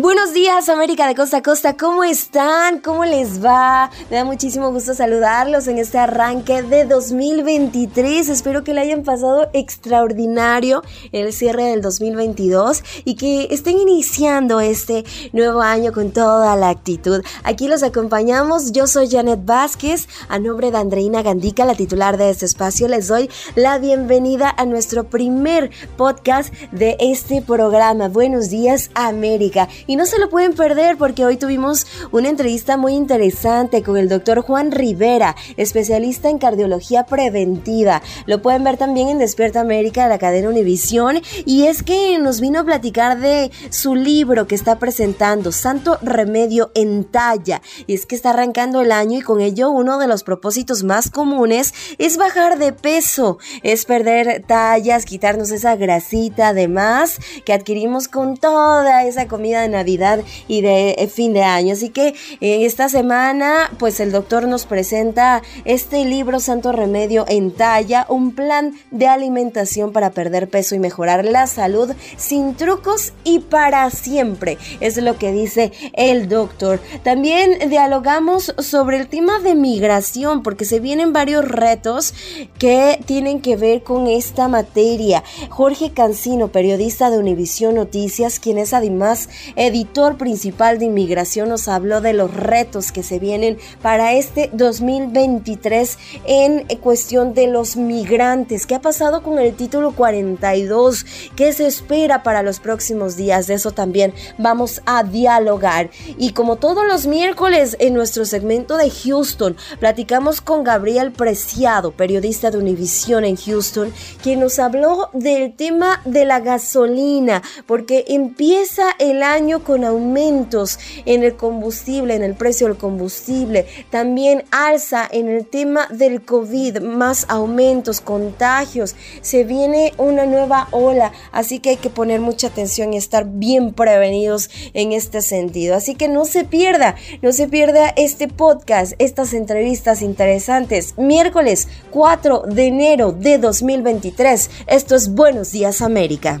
Buenos días América de Costa a Costa, ¿cómo están? ¿Cómo les va? Me da muchísimo gusto saludarlos en este arranque de 2023. Espero que le hayan pasado extraordinario el cierre del 2022 y que estén iniciando este nuevo año con toda la actitud. Aquí los acompañamos, yo soy Janet Vázquez, a nombre de Andreina Gandica, la titular de este espacio, les doy la bienvenida a nuestro primer podcast de este programa. Buenos días América. Y no se lo pueden perder porque hoy tuvimos una entrevista muy interesante con el doctor Juan Rivera, especialista en cardiología preventiva. Lo pueden ver también en Despierta América de la cadena Univisión. Y es que nos vino a platicar de su libro que está presentando, Santo Remedio en Talla. Y es que está arrancando el año y con ello uno de los propósitos más comunes es bajar de peso, es perder tallas, quitarnos esa grasita además que adquirimos con toda esa comida de Navidad y de eh, fin de año. Así que en esta semana, pues el doctor nos presenta este libro Santo Remedio en talla, un plan de alimentación para perder peso y mejorar la salud sin trucos y para siempre. Es lo que dice el doctor. También dialogamos sobre el tema de migración, porque se vienen varios retos que tienen que ver con esta materia. Jorge Cancino, periodista de Univisión Noticias, quien es además editor principal de inmigración, nos habló de los retos que se vienen para este 2023 en cuestión de los migrantes. ¿Qué ha pasado con el título 42? ¿Qué se espera para los próximos días? De eso también vamos a dialogar. Y como todos los miércoles en nuestro segmento de Houston, platicamos con Gabriel Preciado, periodista de Univisión en Houston, quien nos habló del tema de la gasolina, porque empieza el año con aumentos en el combustible, en el precio del combustible, también alza en el tema del COVID, más aumentos, contagios, se viene una nueva ola, así que hay que poner mucha atención y estar bien prevenidos en este sentido. Así que no se pierda, no se pierda este podcast, estas entrevistas interesantes, miércoles 4 de enero de 2023. Esto es Buenos Días América.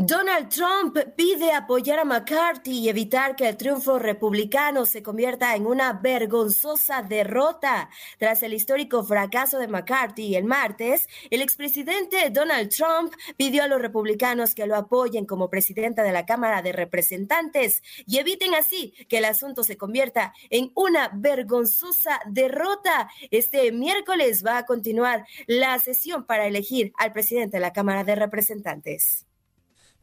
Donald Trump pide apoyar a McCarthy y evitar que el triunfo republicano se convierta en una vergonzosa derrota. Tras el histórico fracaso de McCarthy el martes, el expresidente Donald Trump pidió a los republicanos que lo apoyen como presidenta de la Cámara de Representantes y eviten así que el asunto se convierta en una vergonzosa derrota. Este miércoles va a continuar la sesión para elegir al presidente de la Cámara de Representantes.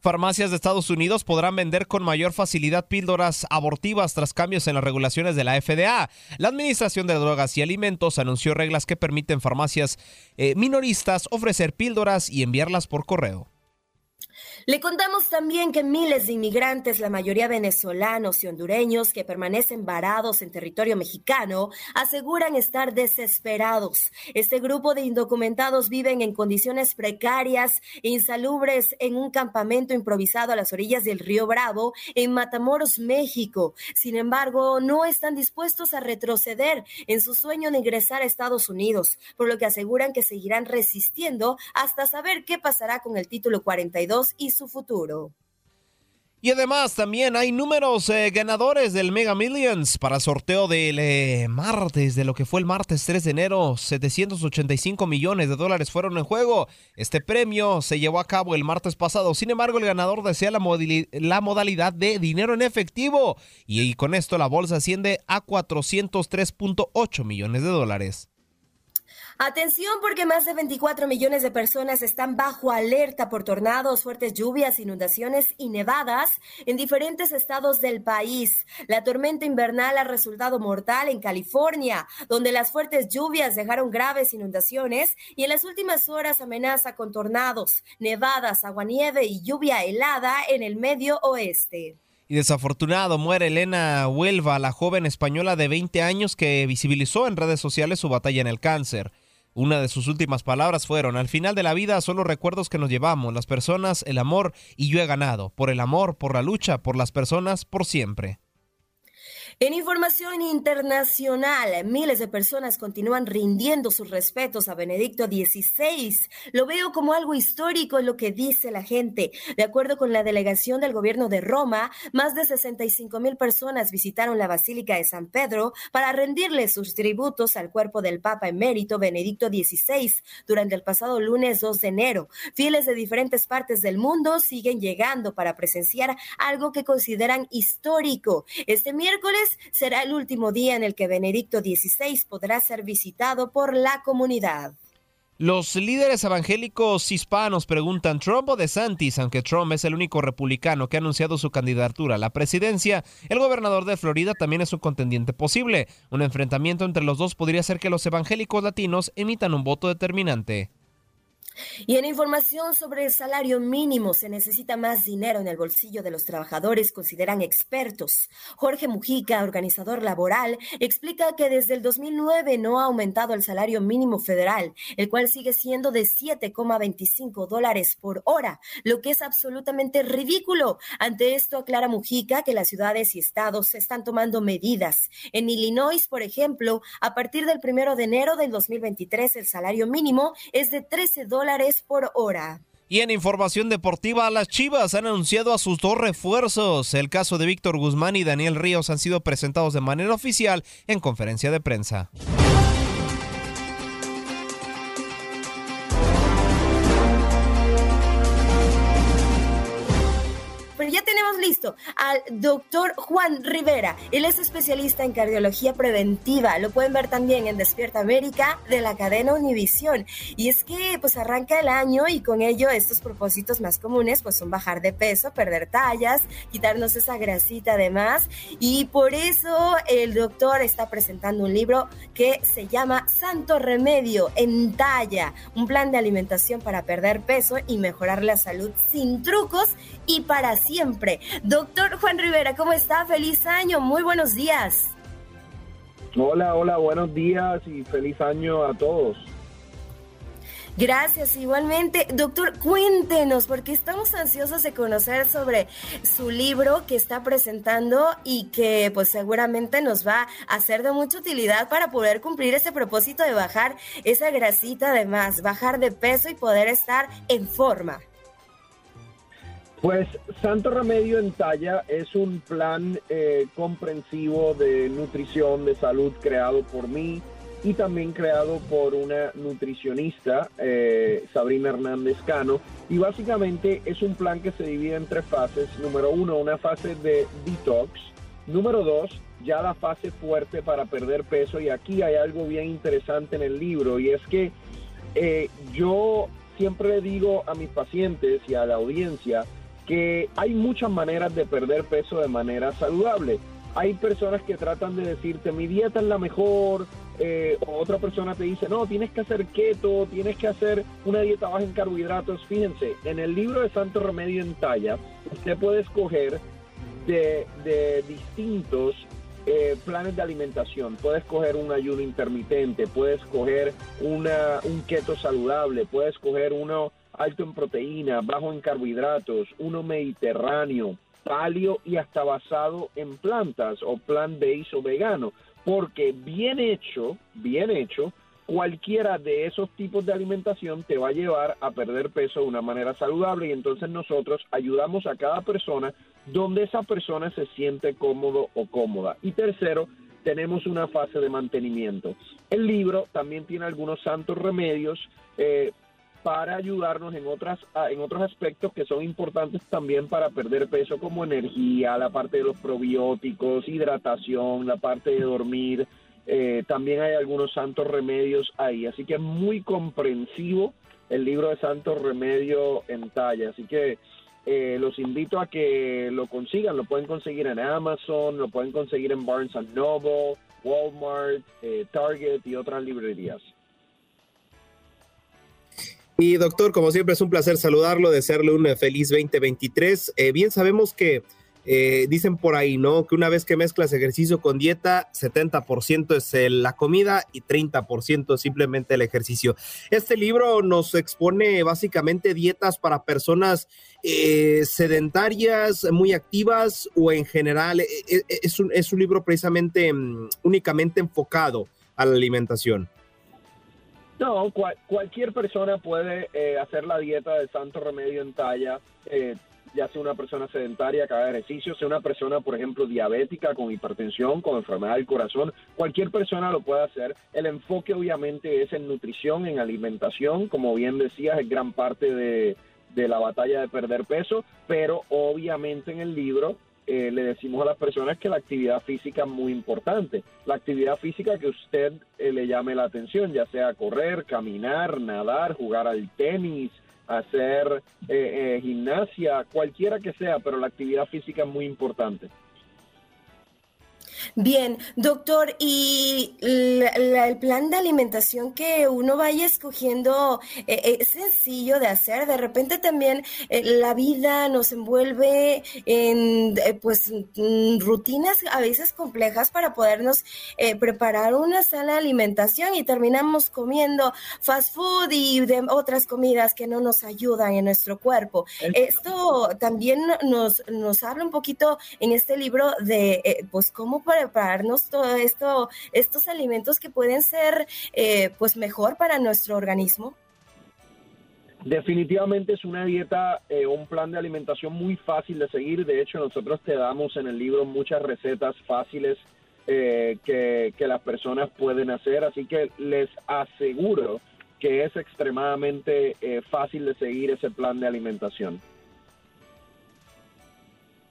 Farmacias de Estados Unidos podrán vender con mayor facilidad píldoras abortivas tras cambios en las regulaciones de la FDA. La Administración de Drogas y Alimentos anunció reglas que permiten farmacias eh, minoristas ofrecer píldoras y enviarlas por correo. Le contamos también que miles de inmigrantes, la mayoría venezolanos y hondureños que permanecen varados en territorio mexicano, aseguran estar desesperados. Este grupo de indocumentados viven en condiciones precarias e insalubres en un campamento improvisado a las orillas del río Bravo en Matamoros, México. Sin embargo, no están dispuestos a retroceder en su sueño de ingresar a Estados Unidos, por lo que aseguran que seguirán resistiendo hasta saber qué pasará con el título 42 y su futuro. Y además también hay números eh, ganadores del Mega Millions para el sorteo del eh, martes, de lo que fue el martes 3 de enero. 785 millones de dólares fueron en juego. Este premio se llevó a cabo el martes pasado. Sin embargo, el ganador desea la, modalidad de dinero en efectivo. Y con esto la bolsa asciende a 403.8 millones de dólares. Atención porque más de 24 millones de personas están bajo alerta por tornados, fuertes lluvias, inundaciones y nevadas en diferentes estados del país. La tormenta invernal ha resultado mortal en California, donde las fuertes lluvias dejaron graves inundaciones y en las últimas horas amenaza con tornados, nevadas, aguanieve y lluvia helada en el medio oeste. Y desafortunado muere Elena Huelva, la joven española de 20 años que visibilizó en redes sociales su batalla en el cáncer. Una de sus últimas palabras fueron, al final de la vida son los recuerdos que nos llevamos, las personas, el amor, y yo he ganado, por el amor, por la lucha, por las personas, por siempre. En información internacional, miles de personas continúan rindiendo sus respetos a Benedicto XVI. Lo veo como algo histórico lo que dice la gente. De acuerdo con la delegación del gobierno de Roma, más de 65 mil personas visitaron la Basílica de San Pedro para rendirle sus tributos al cuerpo del Papa emérito Benedicto XVI durante el pasado lunes 2 de enero. Fieles de diferentes partes del mundo siguen llegando para presenciar algo que consideran histórico. Este miércoles será el último día en el que Benedicto XVI podrá ser visitado por la comunidad. Los líderes evangélicos hispanos preguntan Trump o DeSantis, aunque Trump es el único republicano que ha anunciado su candidatura a la presidencia, el gobernador de Florida también es un contendiente posible. Un enfrentamiento entre los dos podría ser que los evangélicos latinos emitan un voto determinante. Y en información sobre el salario mínimo, se necesita más dinero en el bolsillo de los trabajadores, consideran expertos. Jorge Mujica, organizador laboral, explica que desde el 2009 no ha aumentado el salario mínimo federal, el cual sigue siendo de 7,25 dólares por hora, lo que es absolutamente ridículo. Ante esto, aclara Mujica que las ciudades y estados están tomando medidas. En Illinois, por ejemplo, a partir del primero de enero del 2023, el salario mínimo es de 13 dólares por hora. Y en información deportiva, las Chivas han anunciado a sus dos refuerzos. El caso de Víctor Guzmán y Daniel Ríos han sido presentados de manera oficial en conferencia de prensa. Al doctor Juan Rivera. Él es especialista en cardiología preventiva. Lo pueden ver también en Despierta América de la cadena Univisión. Y es que pues arranca el año y con ello estos propósitos más comunes pues son bajar de peso, perder tallas, quitarnos esa grasita de más. Y por eso el doctor está presentando un libro que se llama Santo Remedio en talla, un plan de alimentación para perder peso y mejorar la salud sin trucos y para siempre. Doctor Juan Rivera, ¿cómo está? Feliz año, muy buenos días. Hola, hola, buenos días y feliz año a todos. Gracias, igualmente. Doctor, cuéntenos, porque estamos ansiosos de conocer sobre su libro que está presentando y que pues seguramente nos va a ser de mucha utilidad para poder cumplir ese propósito de bajar esa grasita además, bajar de peso y poder estar en forma. Pues Santo Remedio en Talla es un plan eh, comprensivo de nutrición, de salud creado por mí y también creado por una nutricionista, eh, Sabrina Hernández Cano. Y básicamente es un plan que se divide en tres fases. Número uno, una fase de detox. Número dos, ya la fase fuerte para perder peso. Y aquí hay algo bien interesante en el libro y es que eh, yo siempre digo a mis pacientes y a la audiencia, que hay muchas maneras de perder peso de manera saludable. Hay personas que tratan de decirte, mi dieta es la mejor, eh, o otra persona te dice, no, tienes que hacer keto, tienes que hacer una dieta baja en carbohidratos. Fíjense, en el libro de Santo Remedio en Talla, usted puede escoger de, distintos eh, planes de alimentación. Puedes escoger un ayuno intermitente, puedes escoger una, un keto saludable, puedes escoger uno alto en proteína, bajo en carbohidratos, uno mediterráneo, palio y hasta basado en plantas o plant-based o vegano, porque bien hecho, bien hecho, cualquiera de esos tipos de alimentación te va a llevar a perder peso de una manera saludable y entonces nosotros ayudamos a cada persona donde esa persona se siente cómodo o cómoda. Y tercero, tenemos una fase de mantenimiento. El libro también tiene algunos santos remedios eh, para ayudarnos en, otras, en otros aspectos que son importantes también para perder peso, como energía, la parte de los probióticos, hidratación, la parte de dormir. Eh, también hay algunos santos remedios ahí, así que es muy comprensivo el libro de santos remedios en talla. Así que eh, los invito a que lo consigan. Lo pueden conseguir en Amazon, lo pueden conseguir en Barnes Noble, Walmart, eh, Target y otras librerías. Y doctor, como siempre es un placer saludarlo, desearle un feliz 2023. Eh, bien sabemos que eh, dicen por ahí, ¿no? Que una vez que mezclas ejercicio con dieta, 70% es la comida y 30% simplemente el ejercicio. Este libro nos expone básicamente dietas para personas eh, sedentarias, muy activas o en general. Eh, es, un, es un libro precisamente mm, únicamente enfocado a la alimentación. No, cualquier persona puede hacer la dieta de santo remedio en talla ya sea una persona sedentaria que haga ejercicio, sea una persona, por ejemplo, diabética, con hipertensión, con enfermedad del corazón, cualquier persona lo puede hacer. El enfoque obviamente es en nutrición, en alimentación, como bien decías, es gran parte de, la batalla de perder peso, pero obviamente en el libro eh, le decimos a las personas que la actividad física es muy importante. La actividad física que usted eh, le llame la atención, ya sea correr, caminar, nadar, jugar al tenis, hacer eh, eh, gimnasia, cualquiera que sea, pero la actividad física es muy importante. Bien, doctor, y el plan de alimentación que uno vaya escogiendo eh, es sencillo de hacer. De repente también la vida nos envuelve en pues rutinas a veces complejas para podernos preparar una sana alimentación y terminamos comiendo fast food y de otras comidas que no nos ayudan en nuestro cuerpo. Esto también nos, nos habla un poquito en este libro de pues cómo prepararnos todo esto, estos alimentos que pueden ser eh, pues mejor para nuestro organismo? Definitivamente es una dieta, eh, un plan de alimentación muy fácil de seguir. De hecho, nosotros te damos en el libro muchas recetas fáciles eh, que, que las personas pueden hacer. Así que les aseguro que es extremadamente fácil de seguir ese plan de alimentación.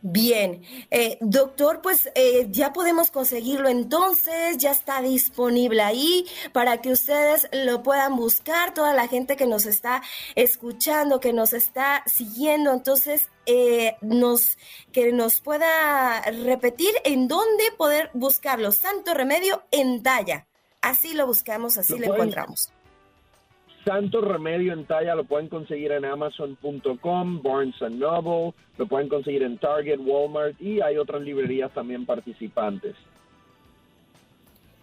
Bien, eh, doctor, pues eh, ya podemos conseguirlo entonces, ya está disponible ahí para que ustedes lo puedan buscar, toda la gente que nos está escuchando, que nos está siguiendo, entonces eh, nos, que nos pueda repetir en dónde poder buscarlo, Santo Remedio en talla. Así lo buscamos, así lo encontramos. Santo Remedio en talla lo pueden conseguir en Amazon.com, Barnes Noble, lo pueden conseguir en Target, Walmart y hay otras librerías también participantes.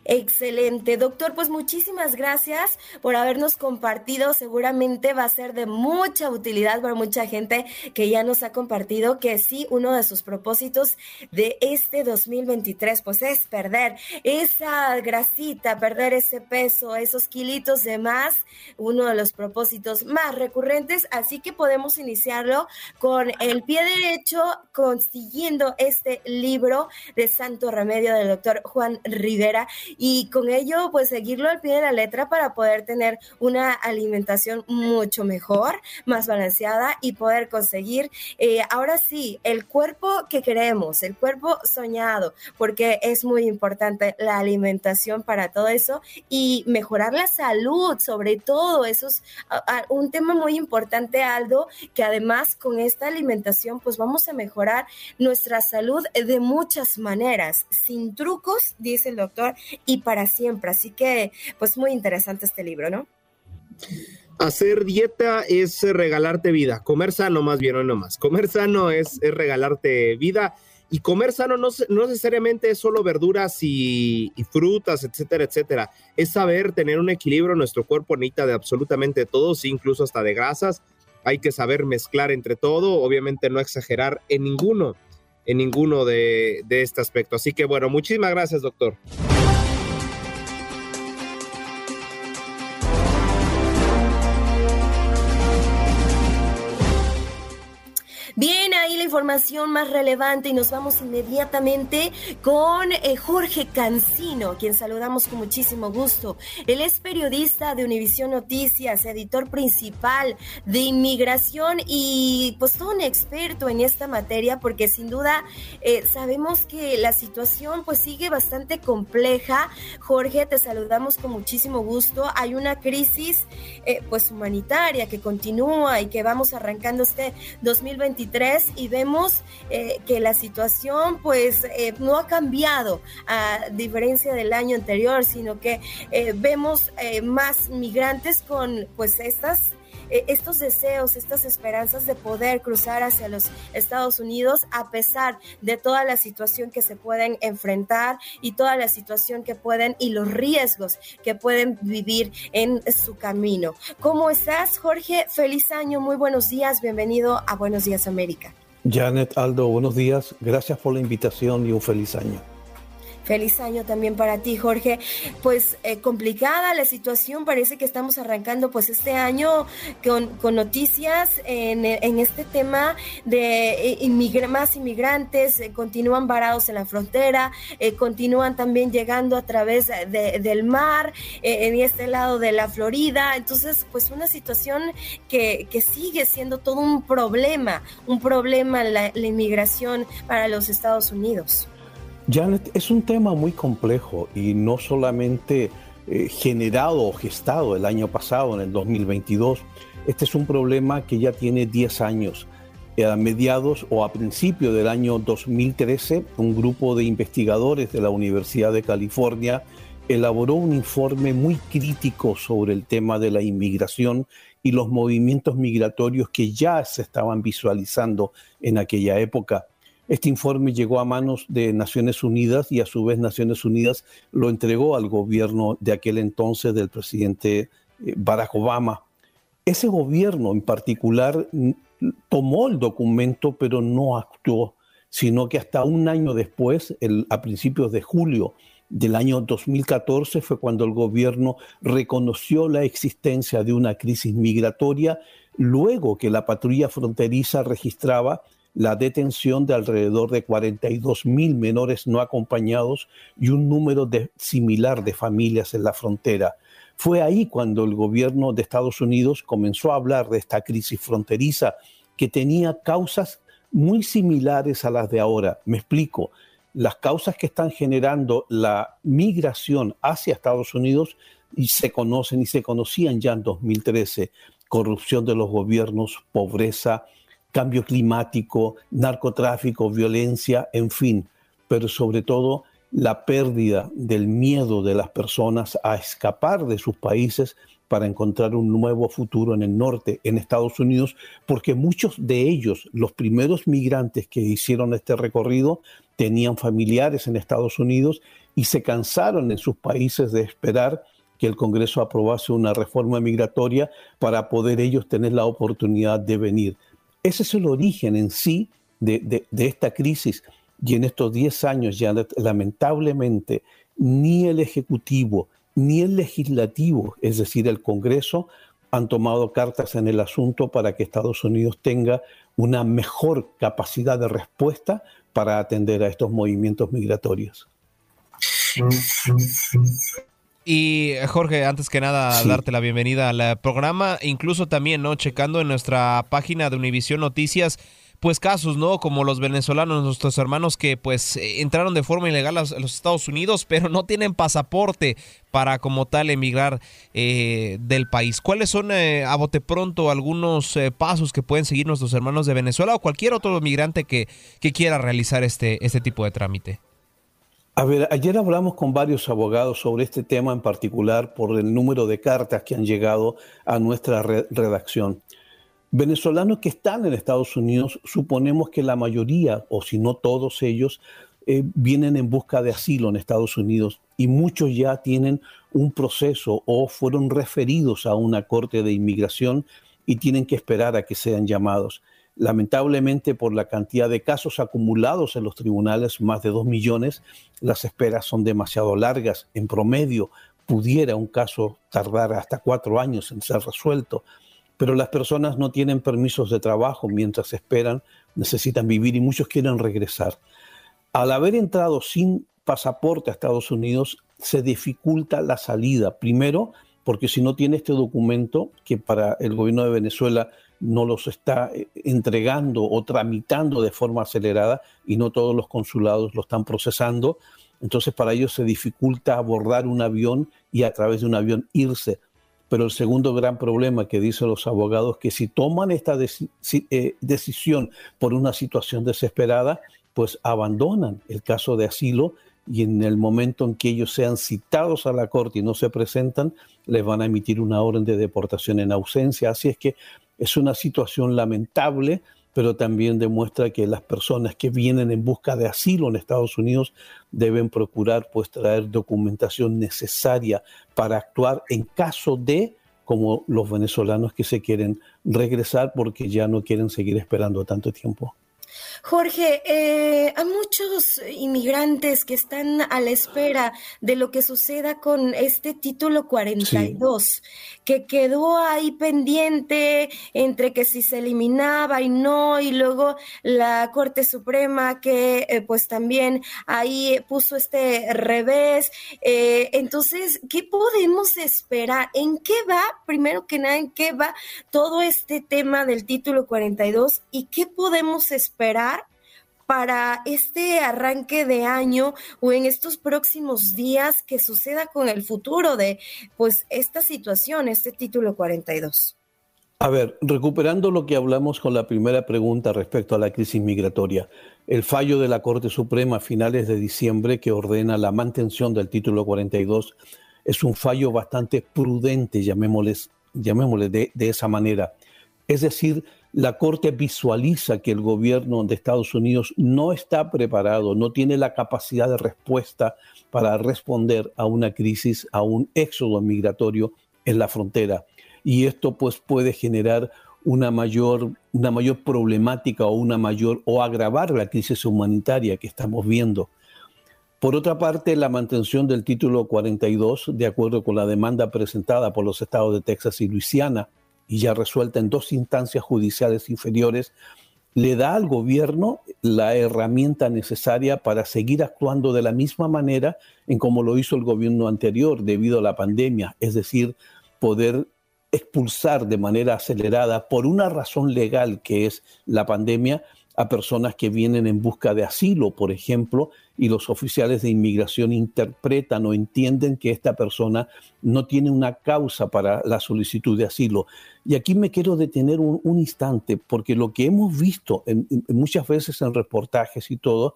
Excelente, doctor. Pues muchísimas gracias por habernos compartido. Seguramente va a ser de mucha utilidad para mucha gente que ya nos ha compartido que sí, uno de sus propósitos de este 2023 pues es perder esa grasita, perder ese peso, esos kilitos de más, uno de los propósitos más recurrentes. Así que podemos iniciarlo con el pie derecho, consiguiendo este libro de Santo Remedio del doctor Juan Rivera y con ello pues seguirlo al pie de la letra para poder tener una alimentación mucho mejor, más balanceada y poder conseguir eh, ahora sí el cuerpo que queremos, el cuerpo soñado, porque es muy importante la alimentación para todo eso y mejorar la salud, sobre todo, eso es un tema muy importante, Aldo, que además con esta alimentación pues vamos a mejorar nuestra salud de muchas maneras, sin trucos, dice el doctor, y para siempre. Así que, pues muy interesante este libro, ¿no? Hacer dieta es regalarte vida, comer sano más bien o no más. Comer sano es, regalarte vida y comer sano no, no necesariamente es solo verduras y, frutas, etcétera, etcétera. Es saber tener un equilibrio. Nuestro cuerpo necesita de absolutamente todo, incluso hasta de grasas. Hay que saber mezclar entre todo, obviamente no exagerar en ninguno, en ninguno de, de este aspecto. Así que bueno, muchísimas gracias, doctor. Información más relevante y nos vamos inmediatamente con eh, Jorge Cancino, quien saludamos con muchísimo gusto. Él es periodista de Univisión Noticias, editor principal de inmigración y pues todo un experto en esta materia porque sin duda eh, sabemos que la situación pues sigue bastante compleja. Jorge, te saludamos con muchísimo gusto. Hay una crisis eh, pues humanitaria que continúa y que vamos arrancando este 2023 y vemos eh, que la situación pues eh, no ha cambiado a diferencia del año anterior, sino que eh, vemos más migrantes con pues estas estos deseos, estas esperanzas de poder cruzar hacia los Estados Unidos a pesar de toda la situación que se pueden enfrentar y toda la situación que pueden y los riesgos que pueden vivir en su camino. ¿Cómo estás, Jorge? Feliz año, muy buenos días, bienvenido a Buenos Días América. Janet Aldo, buenos días, gracias por la invitación y un feliz año. Feliz año también para ti, Jorge. Pues eh, complicada la situación, parece que estamos arrancando pues este año con, noticias en, este tema de eh, más inmigrantes, eh, continúan varados en la frontera, eh, continúan también llegando a través de, del mar, en este lado de la Florida. Entonces, pues una situación que, sigue siendo todo un problema, un problema la inmigración para los Estados Unidos. Janet, es un tema muy complejo y no solamente eh, generado o gestado el año pasado, en el 2022. Este es un problema que ya tiene 10 años. A mediados o a principios del año 2013, un grupo de investigadores de la Universidad de California elaboró un informe muy crítico sobre el tema de la inmigración y los movimientos migratorios que ya se estaban visualizando en aquella época. Este informe llegó a manos de Naciones Unidas y a su vez Naciones Unidas lo entregó al gobierno de aquel entonces del presidente eh, Barack Obama. Ese gobierno en particular tomó el documento pero no actuó, sino que hasta un año después, a principios de julio del año 2014, fue cuando el gobierno reconoció la existencia de una crisis migratoria, luego que la patrulla fronteriza registraba la detención de alrededor de 42 mil menores no acompañados y un número de, similar de familias en la frontera. Fue ahí cuando el gobierno de Estados Unidos comenzó a hablar de esta crisis fronteriza que tenía causas muy similares a las de ahora. Me explico. Las causas que están generando la migración hacia Estados Unidos y se conocen y se conocían ya en 2013. Corrupción de los gobiernos, pobreza, cambio climático, narcotráfico, violencia, en fin, pero sobre todo la pérdida del miedo de las personas a escapar de sus países para encontrar un nuevo futuro en el norte, en Estados Unidos, porque muchos de ellos, los primeros migrantes que hicieron este recorrido, tenían familiares en Estados Unidos y se cansaron en sus países de esperar que el Congreso aprobase una reforma migratoria para poder ellos tener la oportunidad de venir. Ese es el origen en sí de, esta crisis. Y en estos 10 años ya lamentablemente ni el Ejecutivo ni el Legislativo, es decir, el Congreso, han tomado cartas en el asunto para que Estados Unidos tenga una mejor capacidad de respuesta para atender a estos movimientos migratorios. Y Jorge, antes que nada, sí. darte la bienvenida al programa, incluso también, ¿no? Checando en nuestra página de Univisión Noticias, pues casos, ¿no? Como los venezolanos, nuestros hermanos que pues entraron de forma ilegal a los Estados Unidos, pero no tienen pasaporte para como tal emigrar eh, del país. ¿Cuáles son eh, a bote pronto algunos eh, pasos que pueden seguir nuestros hermanos de Venezuela o cualquier otro migrante que, que quiera realizar este, este tipo de trámite? A ver, ayer hablamos con varios abogados sobre este tema en particular por el número de cartas que han llegado a nuestra re redacción. Venezolanos que están en Estados Unidos, suponemos que la mayoría, o si no todos ellos, eh, vienen en busca de asilo en Estados Unidos y muchos ya tienen un proceso o fueron referidos a una corte de inmigración y tienen que esperar a que sean llamados. Lamentablemente, por la cantidad de casos acumulados en los tribunales, más de dos millones, las esperas son demasiado largas. En promedio, pudiera un caso tardar hasta cuatro años en ser resuelto. pero las personas no tienen permisos de trabajo mientras esperan, necesitan vivir y muchos quieren regresar. Al haber entrado sin pasaporte a Estados Unidos, se dificulta la salida. Primero, porque si no tiene este documento, que para el gobierno de Venezuela no los está eh, entregando o tramitando de forma acelerada y no todos los consulados lo están procesando, entonces para ellos se dificulta abordar un avión y a través de un avión irse. Pero el segundo gran problema que dicen los abogados que si toman esta eh, decisión por una situación desesperada, pues abandonan el caso de asilo y en el momento en que ellos sean citados a la corte y no se presentan, les van a emitir una orden de deportación en ausencia. Así es que es una situación lamentable, pero también demuestra que las personas que vienen en busca de asilo en Estados Unidos deben procurar pues traer documentación necesaria para actuar en caso de como los venezolanos que se quieren regresar porque ya no quieren seguir esperando tanto tiempo. Jorge, eh, hay muchos inmigrantes que están a la espera de lo que suceda con este título 42, que quedó ahí pendiente entre que si se eliminaba y no, y luego la Corte Suprema que eh, pues también ahí puso este revés. Eh, entonces, ¿qué podemos esperar? ¿En qué va, primero que nada, en qué va todo este tema del título 42 y qué podemos esperar? Para este arranque de año o en estos próximos días que suceda con el futuro de pues esta situación, este título 42? A ver, recuperando lo que hablamos con la primera pregunta respecto a la crisis migratoria, el fallo de la Corte Suprema a finales de diciembre que ordena la mantención del título 42 es un fallo bastante prudente, llamémosle, llamémosle de, de esa manera. Es decir, la Corte visualiza que el gobierno de Estados Unidos no está preparado, no tiene la capacidad de respuesta para responder a una crisis, a un éxodo migratorio en la frontera. Y esto pues puede generar una mayor, una mayor problemática o una mayor o agravar la crisis humanitaria que estamos viendo. Por otra parte, la mantención del título 42, de acuerdo con la demanda presentada por los estados de Texas y Luisiana, y ya resuelta en dos instancias judiciales inferiores, le da al gobierno la herramienta necesaria para seguir actuando de la misma manera en como lo hizo el gobierno anterior debido a la pandemia, es decir, poder expulsar de manera acelerada por una razón legal que es la pandemia a personas que vienen en busca de asilo, por ejemplo, y los oficiales de inmigración interpretan o entienden que esta persona no tiene una causa para la solicitud de asilo. Y aquí me quiero detener un, instante, porque lo que hemos visto muchas veces en reportajes y todo,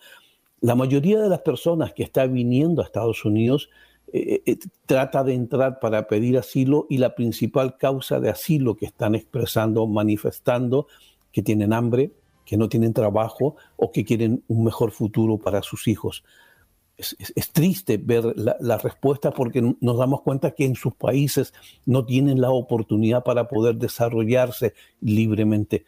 la mayoría de las personas que están viniendo a Estados Unidos eh, eh, trata de entrar para pedir asilo y la principal causa de asilo que están expresando, manifestando, que tienen hambre, que no tienen trabajo o que quieren un mejor futuro para sus hijos. Es, triste ver la, respuesta porque nos damos cuenta que en sus países no tienen la oportunidad para poder desarrollarse libremente.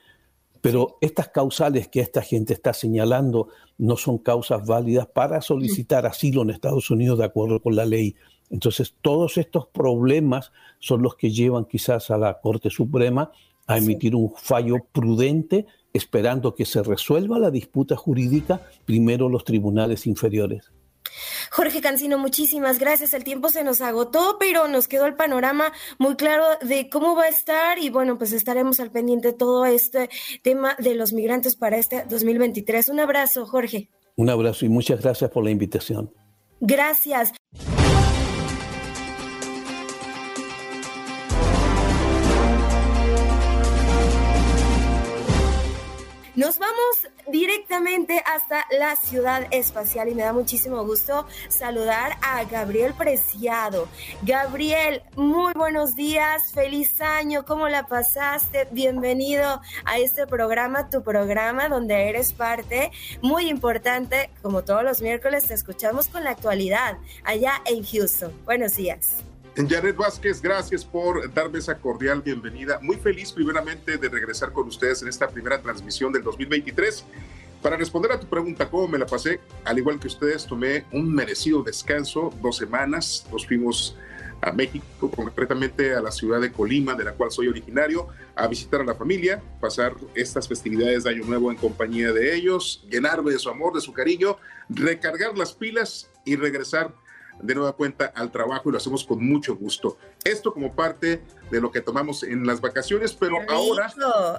Pero estas causales que esta gente está señalando no son causas válidas para solicitar asilo en Estados Unidos de acuerdo con la ley. Entonces, todos estos problemas son los que llevan quizás a la Corte Suprema a emitir un fallo prudente esperando que se resuelva la disputa jurídica primero los tribunales inferiores. Jorge Cancino, muchísimas gracias. El tiempo se nos agotó, pero nos quedó el panorama muy claro de cómo va a estar y bueno, pues estaremos al pendiente de todo este tema de los migrantes para este 2023. Un abrazo, Jorge. Un abrazo y muchas gracias por la invitación. Gracias. Nos vamos directamente hasta la ciudad espacial y me da muchísimo gusto saludar a Gabriel Preciado. Gabriel, muy buenos días, feliz año, ¿cómo la pasaste? Bienvenido a este programa, tu programa donde eres parte muy importante. Como todos los miércoles te escuchamos con la actualidad allá en Houston. Buenos días. Jared Vázquez, gracias por darme esa cordial bienvenida. Muy feliz primeramente de regresar con ustedes en esta primera transmisión del 2023. Para responder a tu pregunta, ¿cómo me la pasé? Al igual que ustedes, tomé un merecido descanso, dos semanas. Nos fuimos a México, concretamente a la ciudad de Colima, de la cual soy originario, a visitar a la familia, pasar estas festividades de Año Nuevo en compañía de ellos, llenarme de su amor, de su cariño, recargar las pilas y regresar de nueva cuenta al trabajo y lo hacemos con mucho gusto. Esto como parte de lo que tomamos en las vacaciones, pero ahora...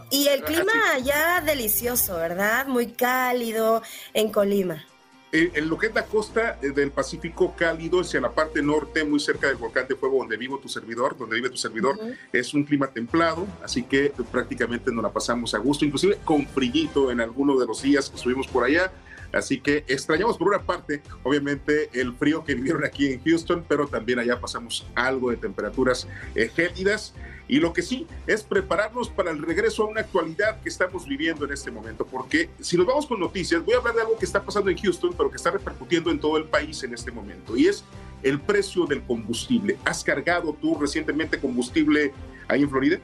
Y el clima ya delicioso, ¿verdad? Muy cálido en Colima. En lo que es la costa eh, del Pacífico cálido hacia la parte norte, muy cerca del volcán de fuego donde vivo tu servidor, donde vive tu servidor, es un clima templado, así que prácticamente nos la pasamos a gusto, inclusive con frillito en alguno de los días que estuvimos por allá. Así que extrañamos por una parte, obviamente, el frío que vivieron aquí en Houston, pero también allá pasamos algo de temperaturas eh, gélidas. Y lo que sí es prepararnos para el regreso a una actualidad que estamos viviendo en este momento, porque si nos vamos con noticias, voy a hablar de algo que está pasando en Houston, pero que está repercutiendo en todo el país en este momento, y es el precio del combustible. ¿Has cargado tú recientemente combustible ahí en Florida?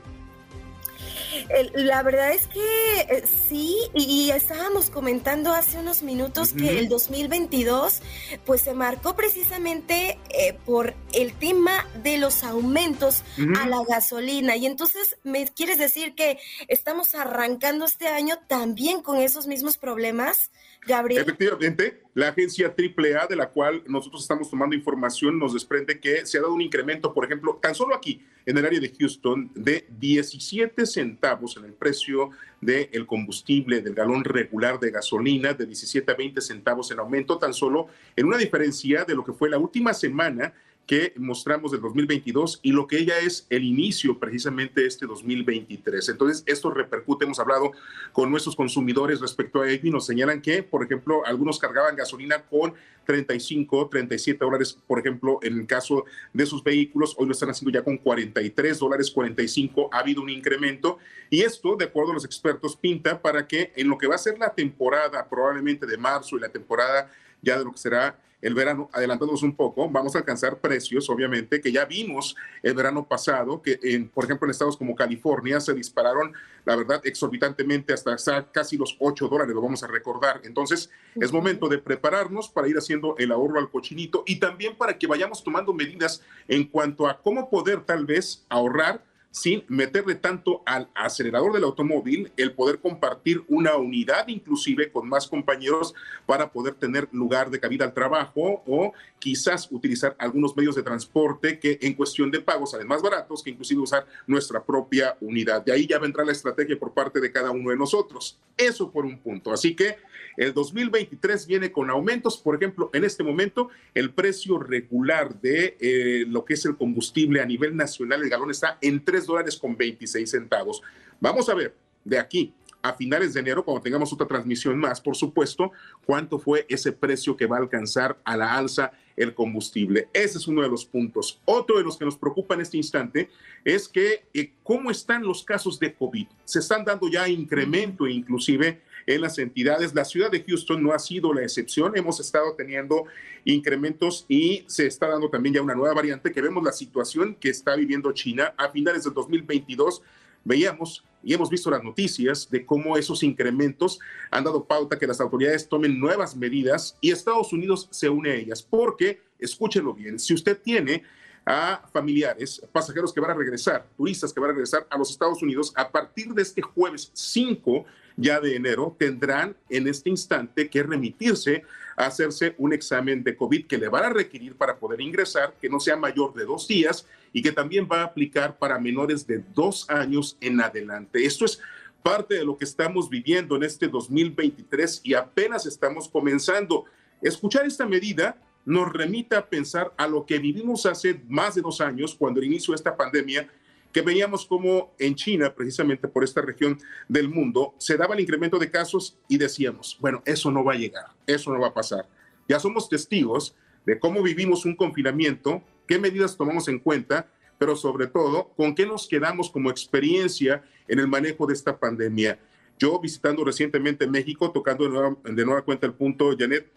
La verdad es que eh, sí, y, estábamos comentando hace unos minutos que el 2022 pues se marcó precisamente eh, por el tema de los aumentos a la gasolina. Y entonces, ¿me quieres decir que estamos arrancando este año también con esos mismos problemas? Gabriel. Efectivamente, la agencia AAA, de la cual nosotros estamos tomando información, nos desprende que se ha dado un incremento, por ejemplo, tan solo aquí, en el área de Houston, de 17 centavos en el precio del combustible, del galón regular de gasolina, de 17 a 20 centavos en aumento, tan solo en una diferencia de lo que fue la última semana que mostramos del 2022 y lo que ella es el inicio precisamente este 2023. Entonces, esto repercute, hemos hablado con nuestros consumidores respecto a ello y nos señalan que, por ejemplo, algunos cargaban gasolina con 35, 37 dólares, por ejemplo, en el caso de sus vehículos, hoy lo están haciendo ya con 43 dólares, 45, ha habido un incremento y esto, de acuerdo a los expertos, pinta para que en lo que va a ser la temporada probablemente de marzo y la temporada ya de lo que será el verano, adelantándonos un poco, vamos a alcanzar precios, obviamente, que ya vimos el verano pasado, que en, por ejemplo en estados como California se dispararon, la verdad, exorbitantemente hasta, casi los 8 dólares, lo vamos a recordar. Entonces, es momento de prepararnos para ir haciendo el ahorro al cochinito y también para que vayamos tomando medidas en cuanto a cómo poder tal vez ahorrar sin meterle tanto al acelerador del automóvil, el poder compartir una unidad inclusive con más compañeros para poder tener lugar de cabida al trabajo o quizás utilizar algunos medios de transporte que en cuestión de pagos salen más baratos que inclusive usar nuestra propia unidad. De ahí ya vendrá la estrategia por parte de cada uno de nosotros. Eso por un punto. Así que el 2023 viene con aumentos. Por ejemplo, en este momento el precio regular de eh, lo que es el combustible a nivel nacional, el galón está en 3 dólares con 26 centavos. Vamos a ver de aquí a finales de enero, cuando tengamos otra transmisión más, por supuesto, cuánto fue ese precio que va a alcanzar a la alza el combustible. Ese es uno de los puntos. Otro de los que nos preocupa en este instante es que eh, cómo están los casos de COVID. Se están dando ya incremento inclusive en las entidades. La ciudad de Houston no ha sido la excepción. Hemos estado teniendo incrementos y se está dando también ya una nueva variante que vemos la situación que está viviendo China a finales del 2022. Veíamos y hemos visto las noticias de cómo esos incrementos han dado pauta que las autoridades tomen nuevas medidas y Estados Unidos se une a ellas. Porque, escúchelo bien, si usted tiene a familiares, pasajeros que van a regresar, turistas que van a regresar a los Estados Unidos, a partir de este jueves 5 ya de enero, tendrán en este instante que remitirse a hacerse un examen de COVID que le van a requerir para poder ingresar, que no sea mayor de dos días y que también va a aplicar para menores de dos años en adelante. Esto es parte de lo que estamos viviendo en este 2023 y apenas estamos comenzando. Escuchar esta medida nos remita a pensar a lo que vivimos hace más de dos años, cuando inició esta pandemia, que veíamos como en China, precisamente por esta región del mundo, se daba el incremento de casos y decíamos, bueno, eso no va a llegar, eso no va a pasar. Ya somos testigos de cómo vivimos un confinamiento, qué medidas tomamos en cuenta, pero sobre todo, con qué nos quedamos como experiencia en el manejo de esta pandemia. Yo visitando recientemente México, tocando de nueva, de nueva cuenta el punto, Janet,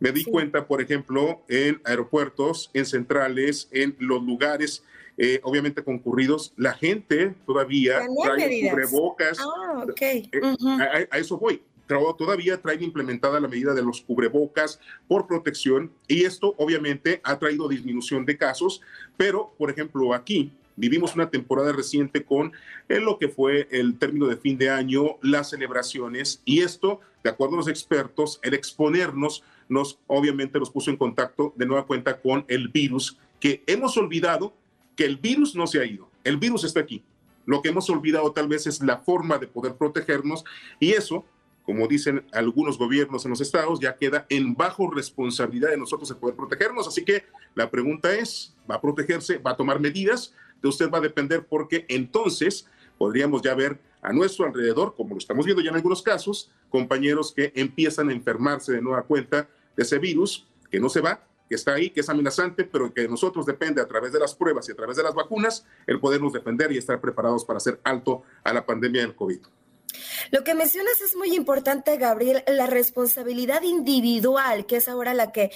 me di cuenta, por ejemplo, en aeropuertos, en centrales, en los lugares eh, obviamente concurridos, la gente todavía trae cubrebocas. Ah, eh, a, eso voy. todavía traen implementada la medida de los cubrebocas por protección y esto obviamente ha traído disminución de casos, pero por ejemplo aquí vivimos una temporada reciente con lo que fue el término de fin de año, las celebraciones y esto, de acuerdo a los expertos, el exponernos nos obviamente nos puso en contacto de nueva cuenta con el virus que hemos olvidado que el virus no se ha ido, el virus está aquí. Lo que hemos olvidado tal vez es la forma de poder protegernos y eso como dicen algunos gobiernos en los estados, ya queda en bajo responsabilidad de nosotros el poder protegernos. Así que la pregunta es, ¿va a protegerse? ¿Va a tomar medidas? De usted va a depender porque entonces podríamos ya ver a nuestro alrededor, como lo estamos viendo ya en algunos casos, compañeros que empiezan a enfermarse de nueva cuenta de ese virus que no se va, que está ahí, que es amenazante, pero que de nosotros depende a través de las pruebas y a través de las vacunas el podernos defender y estar preparados para hacer alto a la pandemia del COVID. Lo que mencionas es muy importante, Gabriel, la responsabilidad individual, que es ahora la que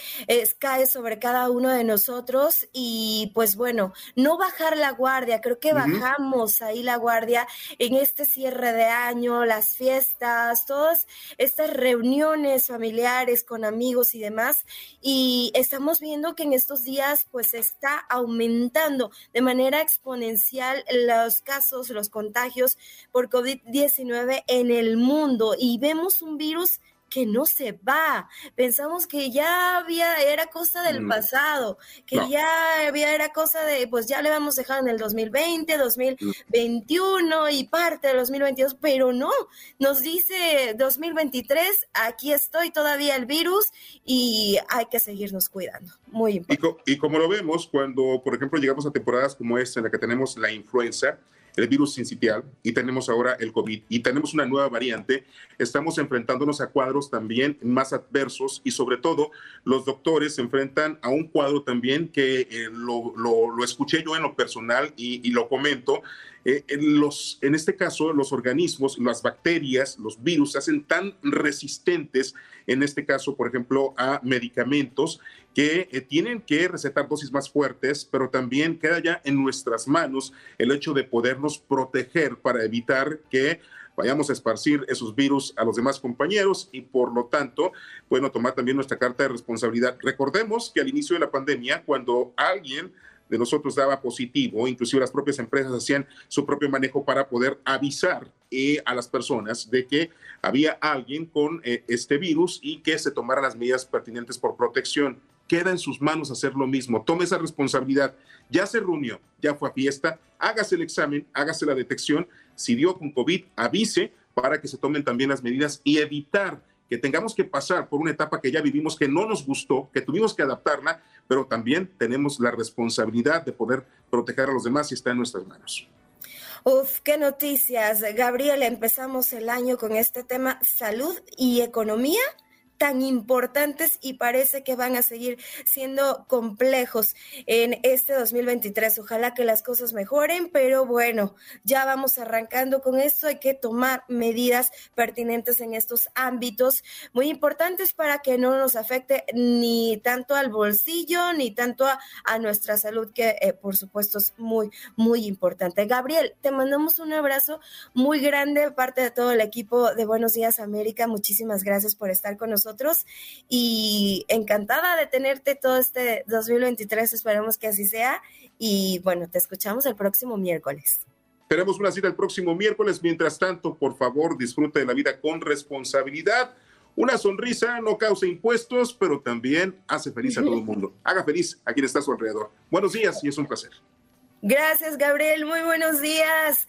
cae sobre cada uno de nosotros y pues bueno, no bajar la guardia, creo que bajamos ahí la guardia en este cierre de año, las fiestas, todas estas reuniones familiares con amigos y demás. Y estamos viendo que en estos días pues está aumentando de manera exponencial los casos, los contagios por COVID-19 en el mundo y vemos un virus que no se va. Pensamos que ya había, era cosa del mm. pasado, que ya había, era cosa de, pues ya le vamos a dejar en el 2020, 2021 y parte del 2022, pero no, nos dice 2023, aquí estoy todavía el virus y hay que seguirnos cuidando. Muy importante. Y, y como lo vemos, cuando, por ejemplo, llegamos a temporadas como esta en la que tenemos la influenza, el virus sincitial y tenemos ahora el COVID y tenemos una nueva variante, estamos enfrentándonos a cuadros también más adversos y sobre todo los doctores se enfrentan a un cuadro también que eh, lo, lo, escuché yo en lo personal y, y lo comento. Eh, en, los, en este caso, los organismos, las bacterias, los virus se hacen tan resistentes, en este caso, por ejemplo, a medicamentos que eh, tienen que recetar dosis más fuertes, pero también queda ya en nuestras manos el hecho de podernos proteger para evitar que vayamos a esparcir esos virus a los demás compañeros y por lo tanto, bueno, tomar también nuestra carta de responsabilidad. Recordemos que al inicio de la pandemia, cuando alguien de nosotros daba positivo, inclusive las propias empresas hacían su propio manejo para poder avisar eh, a las personas de que había alguien con eh, este virus y que se tomaran las medidas pertinentes por protección queda en sus manos hacer lo mismo. Tome esa responsabilidad. Ya se reunió, ya fue a fiesta, hágase el examen, hágase la detección. Si dio con COVID, avise para que se tomen también las medidas y evitar que tengamos que pasar por una etapa que ya vivimos, que no nos gustó, que tuvimos que adaptarla, pero también tenemos la responsabilidad de poder proteger a los demás y está en nuestras manos. Uf, qué noticias. Gabriel, empezamos el año con este tema salud y economía tan importantes y parece que van a seguir siendo complejos en este 2023. Ojalá que las cosas mejoren, pero bueno, ya vamos arrancando con esto. Hay que tomar medidas pertinentes en estos ámbitos muy importantes para que no nos afecte ni tanto al bolsillo ni tanto a, nuestra salud, que eh, por supuesto es muy, muy importante. Gabriel, te mandamos un abrazo muy grande de parte de todo el equipo de Buenos Días América. Muchísimas gracias por estar con nosotros y encantada de tenerte todo este 2023, esperamos que así sea y bueno, te escuchamos el próximo miércoles. Tenemos una cita el próximo miércoles, mientras tanto, por favor, disfrute de la vida con responsabilidad. Una sonrisa no causa impuestos, pero también hace feliz a todo el mundo. Haga feliz a quien está a su alrededor. Buenos días y es un placer. Gracias, Gabriel. Muy buenos días.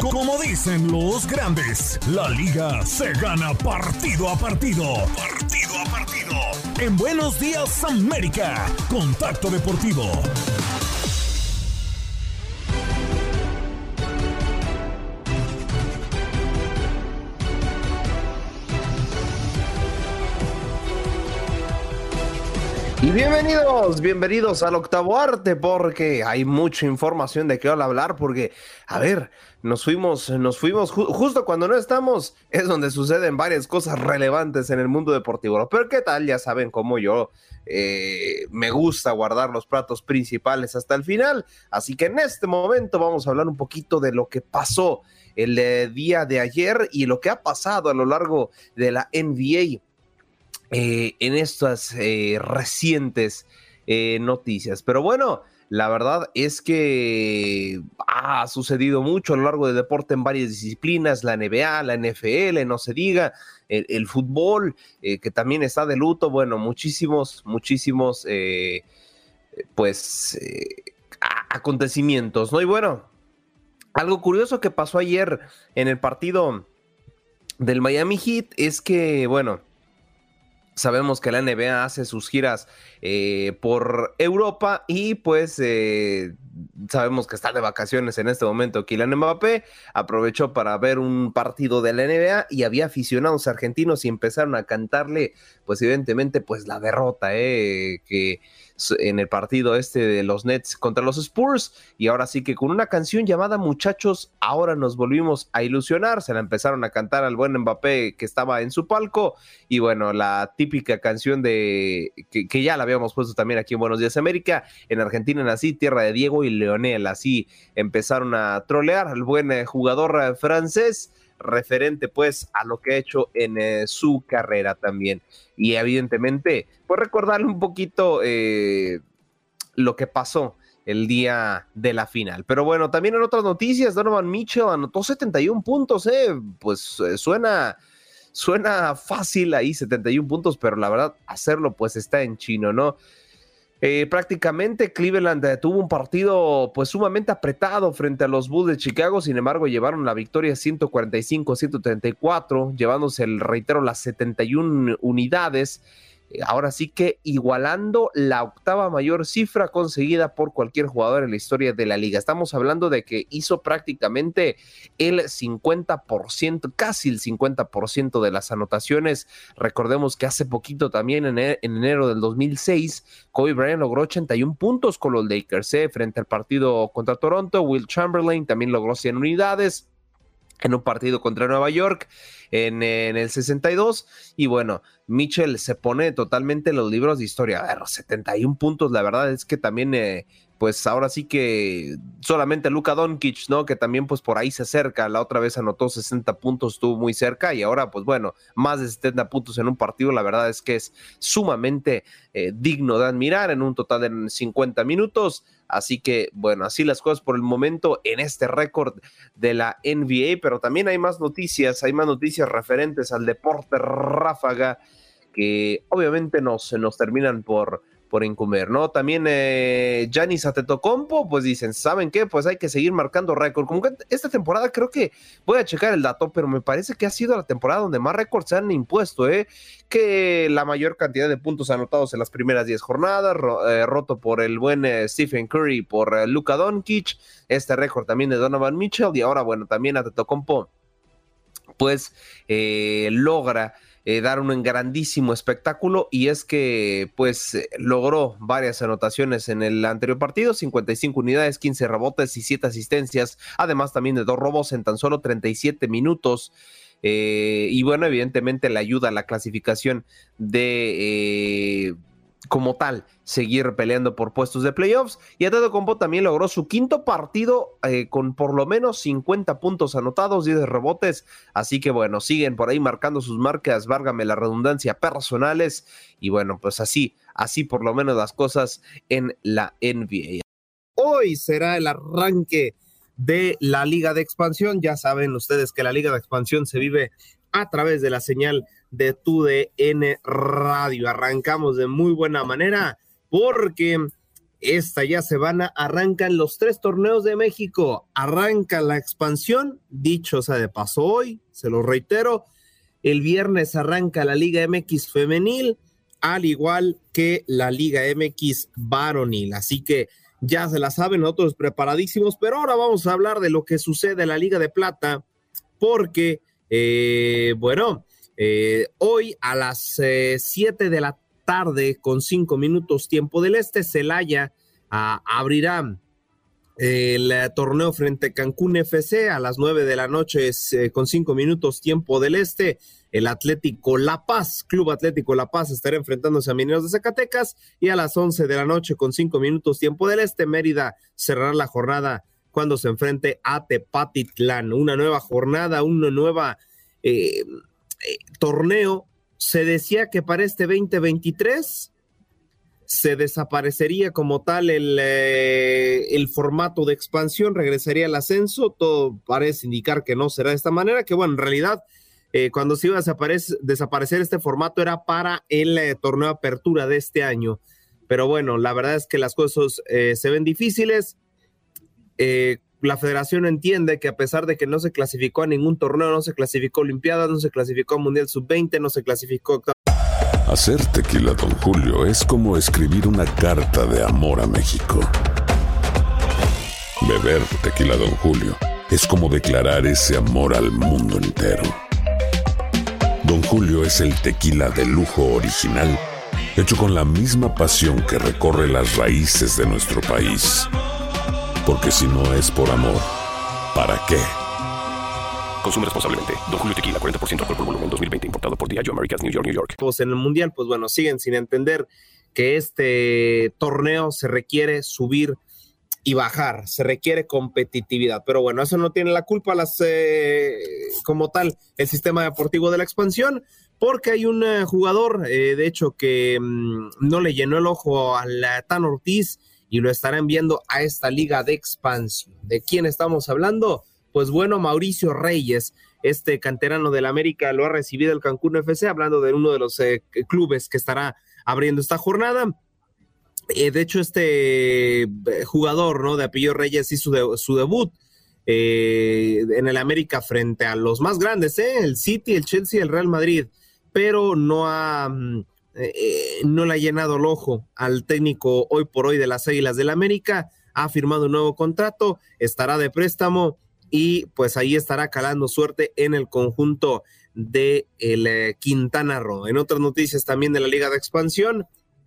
Como dicen los grandes, la liga se gana partido a partido. Partido a partido. En Buenos Días América, Contacto Deportivo. Y bienvenidos, bienvenidos al octavo arte, porque hay mucha información de qué hablar, porque, a ver, nos fuimos, nos fuimos justo cuando no estamos, es donde suceden varias cosas relevantes en el mundo deportivo. Pero qué tal, ya saben cómo yo eh, me gusta guardar los platos principales hasta el final. Así que en este momento vamos a hablar un poquito de lo que pasó el eh, día de ayer y lo que ha pasado a lo largo de la NBA eh, en estas recientes noticias. Pero bueno, la verdad es que ha sucedido mucho a lo largo del deporte en varias disciplinas, la NBA, la NFL, no se diga, el, fútbol, que también está de luto, bueno, muchísimos, muchísimos, pues, acontecimientos, ¿no? Y bueno, algo curioso que pasó ayer en el partido del Miami Heat es que, bueno, Sabemos que la NBA hace sus giras eh, por Europa y pues eh, sabemos que está de vacaciones en este momento Kylian Mbappé. Aprovechó para ver un partido de la NBA y había aficionados argentinos y empezaron a cantarle pues evidentemente pues la derrota eh, que en el partido este de los Nets contra los Spurs. Y ahora sí que con una canción llamada Muchachos, ahora nos volvimos a ilusionar, se la empezaron a cantar al buen Mbappé que estaba en su palco. Y bueno, la típica canción de que, ya la habíamos puesto también aquí en Buenos Días América, en Argentina nací, tierra de Diego y Leonel, así empezaron a trolear al buen eh, jugador eh, francés referente pues a lo que ha hecho en eh, su carrera también. Y evidentemente, pues recordarle un poquito eh, lo que pasó el día de la final. Pero bueno, también en otras noticias, Donovan Mitchell anotó 71 puntos, eh, pues eh, suena, suena fácil ahí 71 puntos, pero la verdad hacerlo pues está en chino, ¿no? Eh, prácticamente Cleveland tuvo un partido pues sumamente apretado frente a los Bulls de Chicago, sin embargo llevaron la victoria 145-134, llevándose el reitero las 71 unidades ahora sí que igualando la octava mayor cifra conseguida por cualquier jugador en la historia de la liga. Estamos hablando de que hizo prácticamente el 50%, casi el 50% de las anotaciones. Recordemos que hace poquito también en, e, enero del 2006, Kobe Bryant logró 81 puntos con los Lakers ¿eh? frente al partido contra Toronto. Will Chamberlain también logró 100 unidades en un partido contra Nueva York en, el 62. Y bueno, Mitchell se pone totalmente en los libros de historia. A ver, 71 puntos, la verdad es que también, eh, pues ahora sí que solamente Luka Doncic, ¿no? Que también pues por ahí se acerca. La otra vez anotó 60 puntos, estuvo muy cerca y ahora pues bueno, más de 70 puntos en un partido, la verdad es que es sumamente eh, digno de admirar en un total de 50 minutos. Así que, bueno, así las cosas por el momento en este récord de la NBA, pero también hay más noticias, hay más noticias referentes al deporte ráfaga que obviamente nos, nos terminan por, por incumbir, ¿no? También eh, Giannis Atetokounmpo, pues dicen, ¿saben qué? Pues hay que seguir marcando récord. Como esta temporada creo que voy a checar el dato, pero me parece que ha sido la temporada donde más récords se han impuesto, ¿eh? Que la mayor cantidad de puntos anotados en las primeras 10 jornadas, eh, roto por el buen eh, Stephen Curry, por eh, Luka Doncic, este récord también de Donovan Mitchell, y ahora, bueno, también Atetokounmpo, pues logra eh, dar un grandísimo espectáculo y es que pues eh, logró varias anotaciones en el anterior partido, 55 unidades, 15 rebotes y 7 asistencias, además también de dos robos en tan solo 37 minutos. Eh, y bueno, evidentemente le ayuda a la clasificación de como tal seguir peleando por puestos de playoffs. Y Compo también logró su quinto partido eh, con por lo menos 50 puntos anotados, y de rebotes. Así que bueno, siguen por ahí marcando sus marcas, válgame la redundancia, personales. Y bueno, pues así, así por lo menos las cosas en la NBA. Hoy será el arranque de la Liga de Expansión. Ya saben ustedes que la Liga de Expansión se vive a través de la señal de tu DN Radio. Arrancamos de muy buena manera porque esta ya se van a, arrancan los tres torneos de México, arranca la expansión, dicho sea de paso hoy, se lo reitero, el viernes arranca la Liga MX femenil, al igual que la Liga MX varonil, así que ya se la saben, nosotros preparadísimos, pero ahora vamos a hablar de lo que sucede en la Liga de Plata, porque, eh, bueno, eh, hoy a las 7 eh, de la tarde con cinco minutos tiempo del este, Celaya ah, abrirá el eh, torneo frente a Cancún FC a las nueve de la noche eh, con cinco minutos tiempo del este. El Atlético La Paz, Club Atlético La Paz, estará enfrentándose a Mineros de Zacatecas y a las once de la noche con cinco minutos tiempo del este, Mérida cerrará la jornada cuando se enfrente a Tepatitlán. Una nueva jornada, una nueva eh, torneo. Se decía que para este 2023 se desaparecería como tal el, eh, el, formato de expansión, regresaría el ascenso, todo parece indicar que no será de esta manera, que bueno, en realidad eh, cuando se iba a desaparecer, este formato era para el eh, torneo apertura de este año, pero bueno, la verdad es que las cosas se ven difíciles. La federación entiende que a pesar de que no se clasificó a ningún torneo, no se clasificó a Olimpiadas, no se clasificó a Mundial Sub-20, no se clasificó Hacer tequila, don Julio, es como escribir una carta de amor a México. Beber tequila, don Julio, es como declarar ese amor al mundo entero. Don Julio es el tequila de lujo original, hecho con la misma pasión que recorre las raíces de nuestro país. Porque si no es por amor, ¿para qué? Consume responsablemente. Don Julio Tequila, 40% alcohol por volumen, 2020. Importado por Diageo Americas, New York, New York. Pues en el Mundial, pues bueno, siguen sin entender que este torneo se requiere subir y bajar, se requiere competitividad. Pero bueno, eso no tiene la culpa las, eh, como tal el sistema deportivo de la expansión, porque hay un eh, jugador, eh, de hecho, que mm, no le llenó el ojo al Tan Ortiz y lo estará enviando a esta liga de expansión. ¿De quién estamos hablando? pues bueno, Mauricio Reyes, este canterano del América, lo ha recibido el Cancún FC, hablando de uno de los eh, clubes que estará abriendo esta jornada. Eh, de hecho, este eh, jugador, ¿no? De apellido Reyes hizo su debut en el América frente a los más grandes, El City, el Chelsea, el Real Madrid, pero no ha... Mm, no le ha llenado el ojo al técnico hoy por hoy de las Águilas del América, ha firmado un nuevo contrato, estará de préstamo y pues ahí estará calando suerte en el conjunto de el eh, Quintana Roo. En otras noticias también de la Liga de Expansión,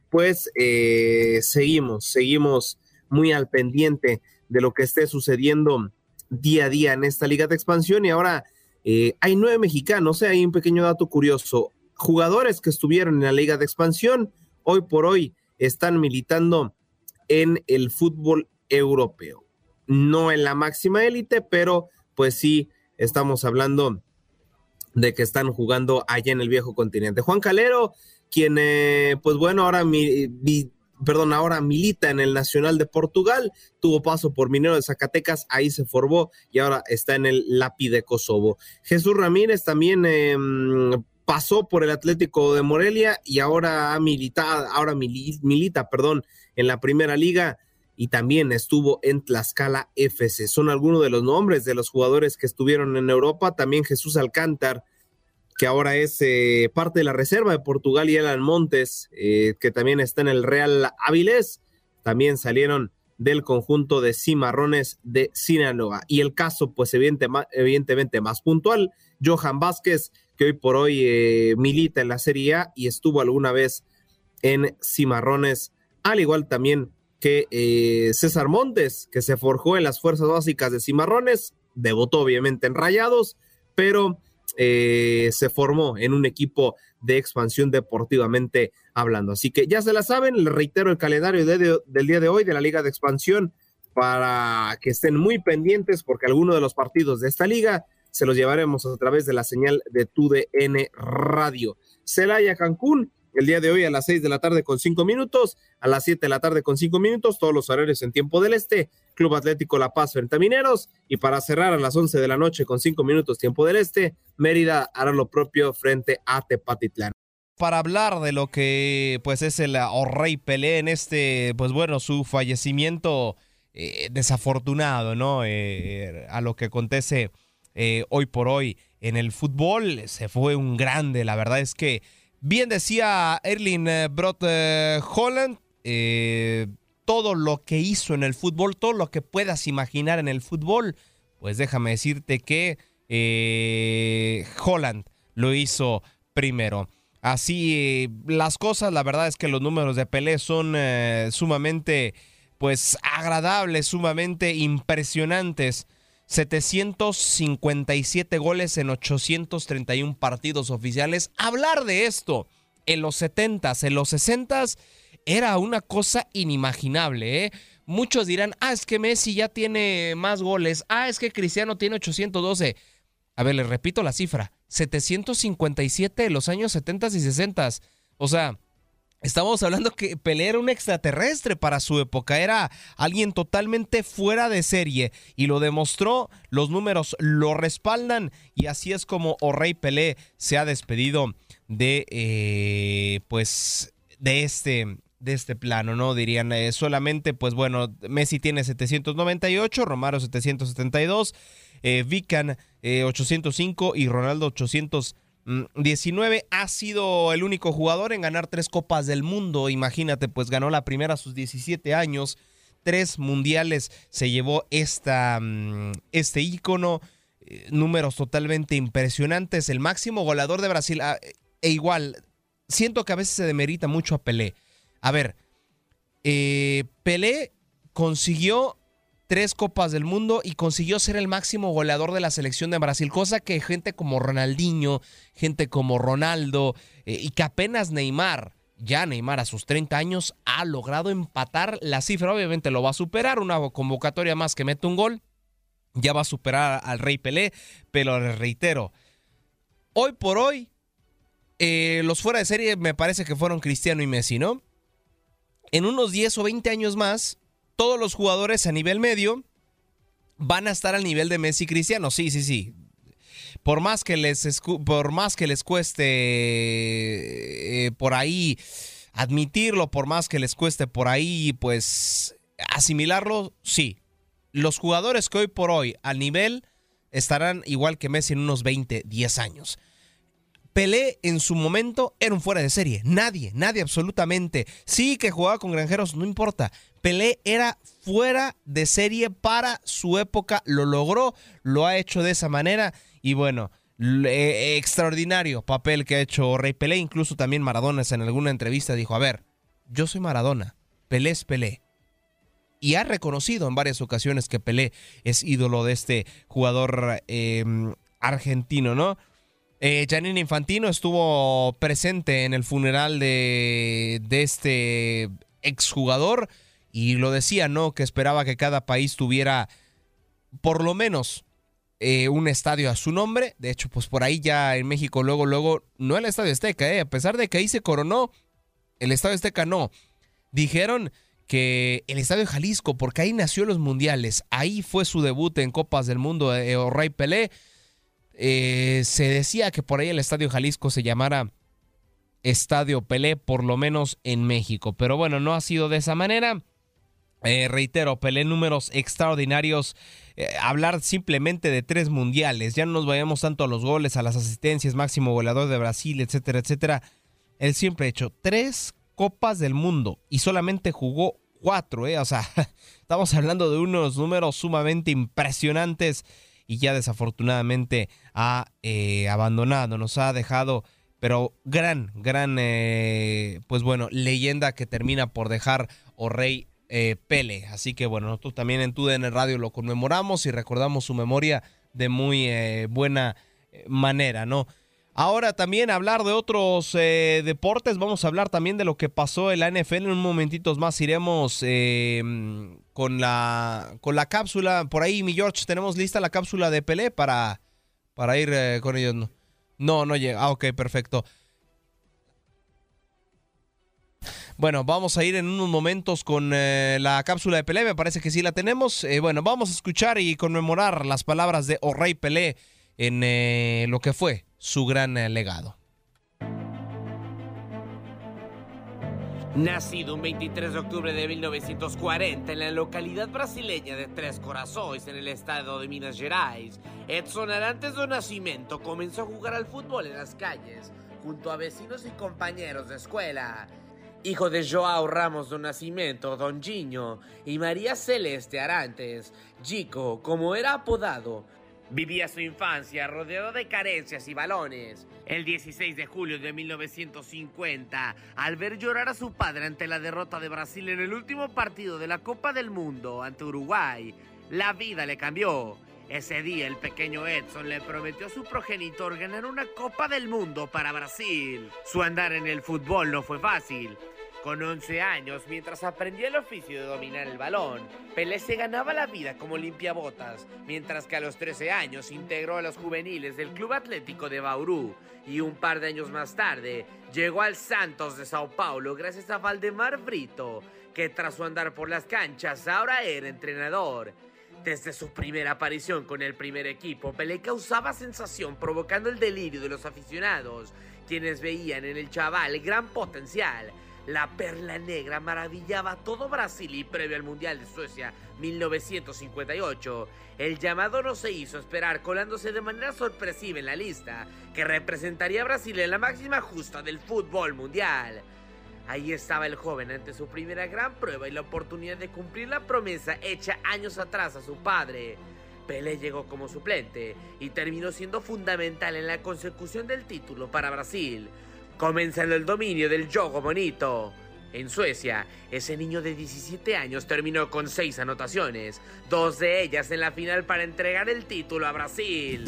pues eh, seguimos, seguimos muy al pendiente de lo que esté sucediendo día a día en esta Liga de Expansión. Y ahora eh, hay nueve mexicanos, hay un pequeño dato curioso, jugadores que estuvieron en la Liga de Expansión, hoy por hoy están militando en el fútbol europeo no en la máxima élite, pero pues sí estamos hablando de que están jugando allá en el viejo continente. Juan Calero, quien, eh, pues bueno, ahora mi, perdón, ahora milita en el Nacional de Portugal, tuvo paso por Minero de Zacatecas, ahí se formó y ahora está en el Lápiz de Kosovo. Jesús Ramírez también em, pasó por el Atlético de Morelia y ahora ha militado, ahora milita, perdón, en la primera liga y también estuvo en Tlaxcala FC. Son algunos de los nombres de los jugadores que estuvieron en Europa. También Jesús Alcántar, que ahora es eh, parte de la reserva de Portugal, y Alan Montes, eh, que también está en el Real Avilés. También salieron del conjunto de Cimarrones de Sinaloa. Y el caso, pues evidentemente más puntual, Johan Vázquez, que hoy por hoy eh, milita en la Serie A y estuvo alguna vez en Cimarrones, al igual también que eh, César Montes, que se forjó en las fuerzas básicas de Cimarrones, debutó obviamente en Rayados, pero eh, se formó en un equipo de expansión deportivamente hablando. Así que ya se la saben, les reitero el calendario del día de hoy de la Liga de Expansión para que estén muy pendientes porque algunos de los partidos de esta liga se los llevaremos a través de la señal de TUDN Radio. Celaya Cancún, el día de hoy a las 6 de la tarde con 5 minutos, a las 7 de la tarde con 5 minutos, todos los horarios en tiempo del este, Club Atlético La Paz frente a Mineros, y para cerrar a las 11 de la noche con 5 minutos tiempo del este, Mérida hará lo propio frente a Tepatitlán. Para hablar de lo que pues es el Rey Pelé en este, pues bueno, su fallecimiento eh, desafortunado, ¿no? Eh, a lo que acontece eh, hoy por hoy en el fútbol, se fue un grande, la verdad es que Bien decía Erling eh, Brot eh, Holland, todo lo que hizo en el fútbol, todo lo que puedas imaginar en el fútbol, pues déjame decirte que Holland lo hizo primero. así las cosas. La verdad es que los números de Pelé son sumamente, pues, agradables, sumamente impresionantes. 757 goles en 831 partidos oficiales. Hablar de esto en los 70s, en los 60s, era una cosa inimaginable. ¿eh? Muchos dirán, ah, es que Messi ya tiene más goles. Ah, es que Cristiano tiene 812. A ver, les repito la cifra. 757 en los años 70 y 60. O sea, Estamos hablando que Pelé era un extraterrestre para su época, era alguien totalmente fuera de serie y lo demostró, los números lo respaldan y así es como O'Reilly Pelé se ha despedido de eh, pues de este de este plano, ¿no? Dirían eh, solamente, pues bueno, Messi tiene 798, Romario 772, eh, Vican 805 y Ronaldo 800 19 ha sido el único jugador en ganar tres copas del mundo. Imagínate, pues ganó la primera a sus 17 años, tres mundiales se llevó esta, mm, este ícono, eh, números totalmente impresionantes, el máximo goleador de Brasil. Ah, e igual, siento que a veces se demerita mucho a Pelé. A ver, eh, Pelé consiguió tres copas del mundo y consiguió ser el máximo goleador de la selección de Brasil, cosa que gente como Ronaldinho, gente como Ronaldo eh, y que apenas Neymar, ya Neymar a sus 30 años, ha logrado empatar la cifra. Obviamente lo va a superar, una convocatoria más que mete un gol, ya va a superar al Rey Pelé, pero les reitero, hoy por hoy, eh, los fuera de serie me parece que fueron Cristiano y Messi, ¿no? En unos 10 o 20 años más, todos los jugadores a nivel medio van a estar al nivel de Messi Cristiano. Sí, sí, sí. Por más que les, por más que les cueste eh, por ahí admitirlo, por más que les cueste por ahí, pues asimilarlo, sí. Los jugadores que hoy por hoy al nivel estarán igual que Messi en unos 20, 10 años. Pelé en su momento era un fuera de serie. Nadie, nadie absolutamente. Sí que jugaba con granjeros, no importa. Pelé era fuera de serie para su época, lo logró, lo ha hecho de esa manera y bueno, eh, extraordinario papel que ha hecho Rey Pelé, incluso también Maradona en alguna entrevista dijo, a ver, yo soy Maradona, Pelé es Pelé. Y ha reconocido en varias ocasiones que Pelé es ídolo de este jugador em, argentino, ¿no? Eh, Janine Infantino estuvo presente en el funeral de, de este exjugador y lo decía, ¿no? Que esperaba que cada país tuviera por lo menos eh, un estadio a su nombre. De hecho, pues por ahí ya en México, luego, luego, no el Estadio Azteca, ¿eh? A pesar de que ahí se coronó, el Estadio Azteca no. Dijeron que el Estadio Jalisco, porque ahí nació los mundiales, ahí fue su debut en Copas del Mundo, eh, Rey Pelé. Eh, se decía que por ahí el Estadio Jalisco se llamara Estadio Pelé, por lo menos en México. Pero bueno, no ha sido de esa manera. Eh, reitero, Pelé números extraordinarios. Eh, hablar simplemente de tres mundiales. Ya no nos vayamos tanto a los goles, a las asistencias, máximo goleador de Brasil, etcétera, etcétera. Él siempre ha hecho tres copas del mundo y solamente jugó cuatro, ¿eh? O sea, estamos hablando de unos números sumamente impresionantes y ya desafortunadamente ha eh, abandonado, nos ha dejado, pero gran, gran, pues bueno, leyenda que termina por dejar o rey eh, Pele. Así que bueno, nosotros también en TUDN Radio lo conmemoramos y recordamos su memoria de muy eh, buena eh, manera, ¿no? Ahora también hablar de otros deportes, vamos a hablar también de lo que pasó en la NFL. En un momentito más iremos con, la, con la cápsula. Por ahí, mi George, tenemos lista la cápsula de Pelé para, para ir con ellos. No, no, no llega. Ah, ok, perfecto. Bueno, vamos a ir en unos momentos con eh, la cápsula de Pelé, me parece que sí la tenemos. Eh, bueno, vamos a escuchar y conmemorar las palabras de O'Reilly Pelé en eh, lo que fue su gran legado. Nacido un 23 de octubre de 1940 en la localidad brasileña de Tres Corazones, en el estado de Minas Gerais, Edson Arantes do Nascimento comenzó a jugar al fútbol en las calles, junto a vecinos y compañeros de escuela hijo de Joao Ramos do Nascimento, Don Gino, y María Celeste Arantes, Chico, como era apodado. Vivía su infancia rodeado de carencias y balones. El 16 de julio de 1950, al ver llorar a su padre ante la derrota de Brasil en el último partido de la Copa del Mundo ante Uruguay, la vida le cambió. Ese día el pequeño Edson le prometió a su progenitor ganar una Copa del Mundo para Brasil. Su andar en el fútbol no fue fácil. Con 11 años, mientras aprendía el oficio de dominar el balón, Pelé se ganaba la vida como limpiabotas, mientras que a los 13 años integró a los juveniles del Club Atlético de Bauru y un par de años más tarde llegó al Santos de Sao Paulo gracias a Valdemar Brito, que tras su andar por las canchas ahora era entrenador. Desde su primera aparición con el primer equipo, Pelé causaba sensación provocando el delirio de los aficionados, quienes veían en el chaval gran potencial. La perla negra maravillaba a todo Brasil y previo al Mundial de Suecia 1958, el llamado no se hizo esperar colándose de manera sorpresiva en la lista que representaría a Brasil en la máxima justa del fútbol mundial. Ahí estaba el joven ante su primera gran prueba y la oportunidad de cumplir la promesa hecha años atrás a su padre. Pelé llegó como suplente y terminó siendo fundamental en la consecución del título para Brasil, comenzando el dominio del juego bonito. En Suecia, ese niño de 17 años terminó con 6 anotaciones, dos de ellas en la final para entregar el título a Brasil.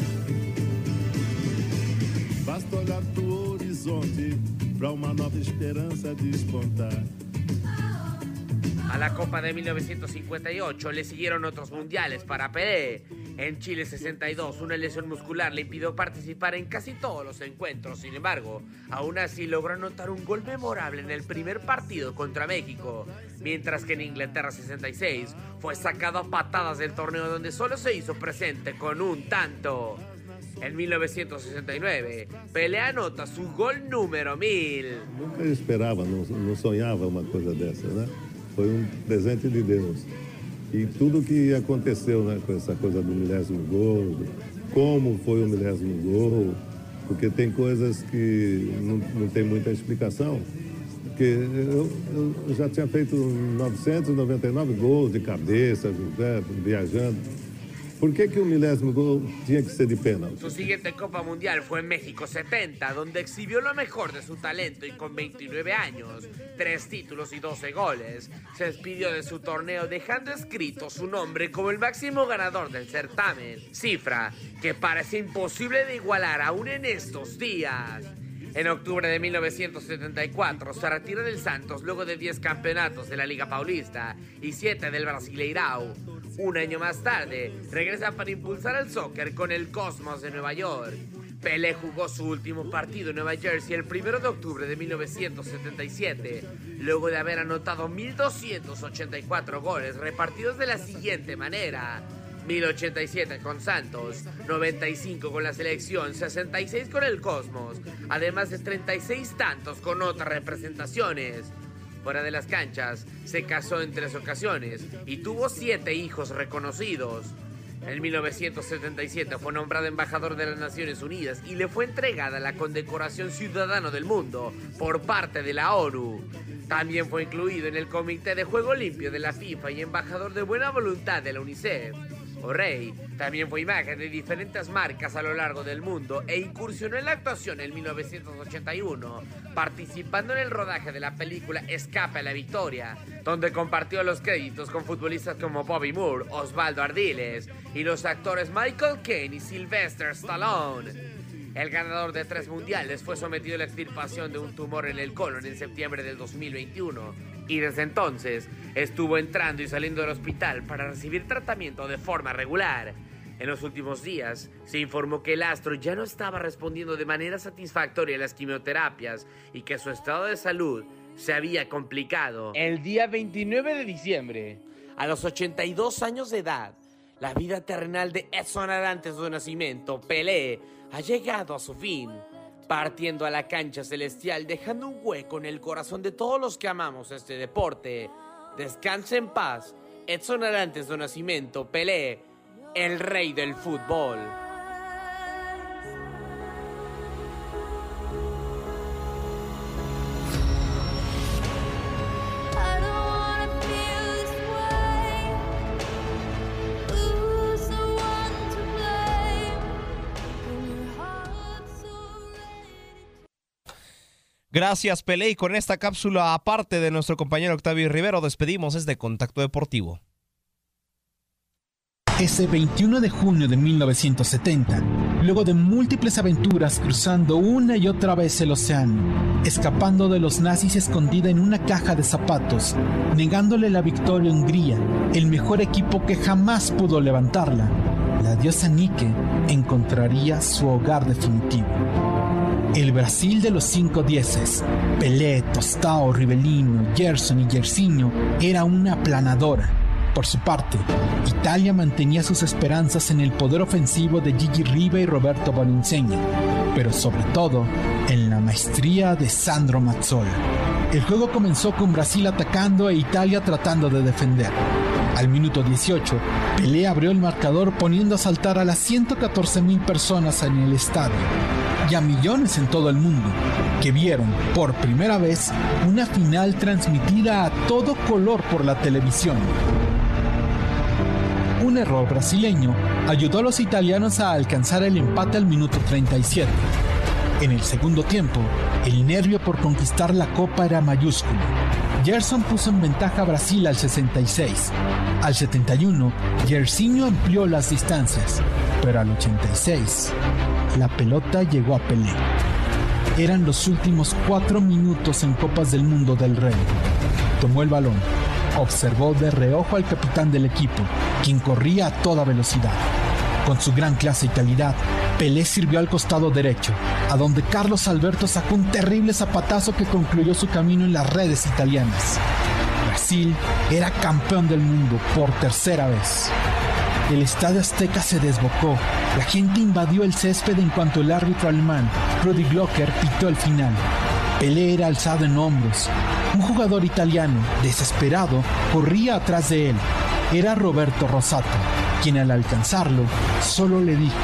A la Copa de 1958 le siguieron otros mundiales para Pelé. En Chile 62, una lesión muscular le impidió participar en casi todos los encuentros. Sin embargo, aún así logró anotar un gol memorable en el primer partido contra México. Mientras que en Inglaterra 66 fue sacado a patadas del torneo donde solo se hizo presente con un tanto. En 1969, Pelé anota su gol número 1000. Nunca esperava, não, não sonhava uma coisa dessa, né? Foi um presente de Deus. E tudo que aconteceu né, com essa coisa do milésimo gol, como foi o milésimo gol, porque tem coisas que não, não tem muita explicação. Porque eu, eu já tinha feito 999 gols de cabeça, viajando. ¿Por qué un milésimo gol que ser de? Su siguiente Copa Mundial fue en México 70, donde exhibió lo mejor de su talento y con 29 años, 3 títulos y 12 goles, se despidió de su torneo dejando escrito su nombre como el máximo ganador del certamen, cifra que parece imposible de igualar aún en estos días. En octubre de 1974 se retira del Santos luego de 10 campeonatos de la Liga Paulista y 7 del Brasileirao. Un año más tarde, regresa para impulsar el soccer con el Cosmos de Nueva York. Pelé jugó su último partido en Nueva Jersey el 1 de octubre de 1977, luego de haber anotado 1.284 goles repartidos de la siguiente manera. 1087 con Santos, 95 con la selección, 66 con el Cosmos, además de 36 tantos con otras representaciones. Fuera de las canchas, se casó en tres ocasiones y tuvo siete hijos reconocidos. En 1977 fue nombrado embajador de las Naciones Unidas y le fue entregada la condecoración Ciudadano del Mundo por parte de la ONU. También fue incluido en el Comité de Juego Limpio de la FIFA y embajador de buena voluntad de la UNICEF. O'Reilly también fue imagen de diferentes marcas a lo largo del mundo e incursionó en la actuación en 1981, participando en el rodaje de la película Escape a la Victoria, donde compartió los créditos con futbolistas como Bobby Moore, Osvaldo Ardiles y los actores Michael Caine y Sylvester Stallone. El ganador de tres mundiales fue sometido a la extirpación de un tumor en el colon en septiembre del 2021 y desde entonces estuvo entrando y saliendo del hospital para recibir tratamiento de forma regular. En los últimos días se informó que el astro ya no estaba respondiendo de manera satisfactoria a las quimioterapias y que su estado de salud se había complicado. El día 29 de diciembre, a los 82 años de edad, la vida terrenal de Edson Arantes de Nacimiento, Pelé, ha llegado a su fin, partiendo a la cancha celestial, dejando un hueco en el corazón de todos los que amamos este deporte. Descanse en paz, Edson Arantes de Nacimiento, Pelé, el rey del fútbol. Gracias, Pelé. Y con esta cápsula aparte de nuestro compañero Octavio Rivero, despedimos este Contacto Deportivo. Ese 21 de junio de 1970, luego de múltiples aventuras cruzando una y otra vez el océano, escapando de los nazis escondida en una caja de zapatos, negándole la victoria a Hungría, el mejor equipo que jamás pudo levantarla, la diosa Nike encontraría su hogar definitivo. El Brasil de los cinco dieces, Pelé, Tostao, Rivellino, Gerson y Gersinho, era una aplanadora por su parte, Italia mantenía sus esperanzas en el poder ofensivo de Gigi Riva y Roberto Boninsegna, pero sobre todo en la maestría de Sandro Mazzola. El juego comenzó con Brasil atacando e Italia tratando de defender. Al minuto 18, Pelé abrió el marcador poniendo a saltar a las 114 mil personas en el estadio millones en todo el mundo que vieron por primera vez una final transmitida a todo color por la televisión. Un error brasileño ayudó a los italianos a alcanzar el empate al minuto 37. En el segundo tiempo, el nervio por conquistar la copa era mayúsculo. Gerson puso en ventaja a Brasil al 66. Al 71, Gersinho amplió las distancias, pero al 86, la pelota llegó a Pelé. Eran los últimos cuatro minutos en Copas del Mundo del Rey. Tomó el balón, observó de reojo al capitán del equipo, quien corría a toda velocidad. Con su gran clase y calidad, Pelé sirvió al costado derecho, a donde Carlos Alberto sacó un terrible zapatazo que concluyó su camino en las redes italianas. Brasil era campeón del mundo por tercera vez. El estadio Azteca se desbocó, la gente invadió el césped en cuanto el árbitro alemán, Rudi Glocker, pitó el final. Pelé era alzado en hombros. Un jugador italiano, desesperado, corría atrás de él. Era Roberto Rosato, quien al alcanzarlo solo le dijo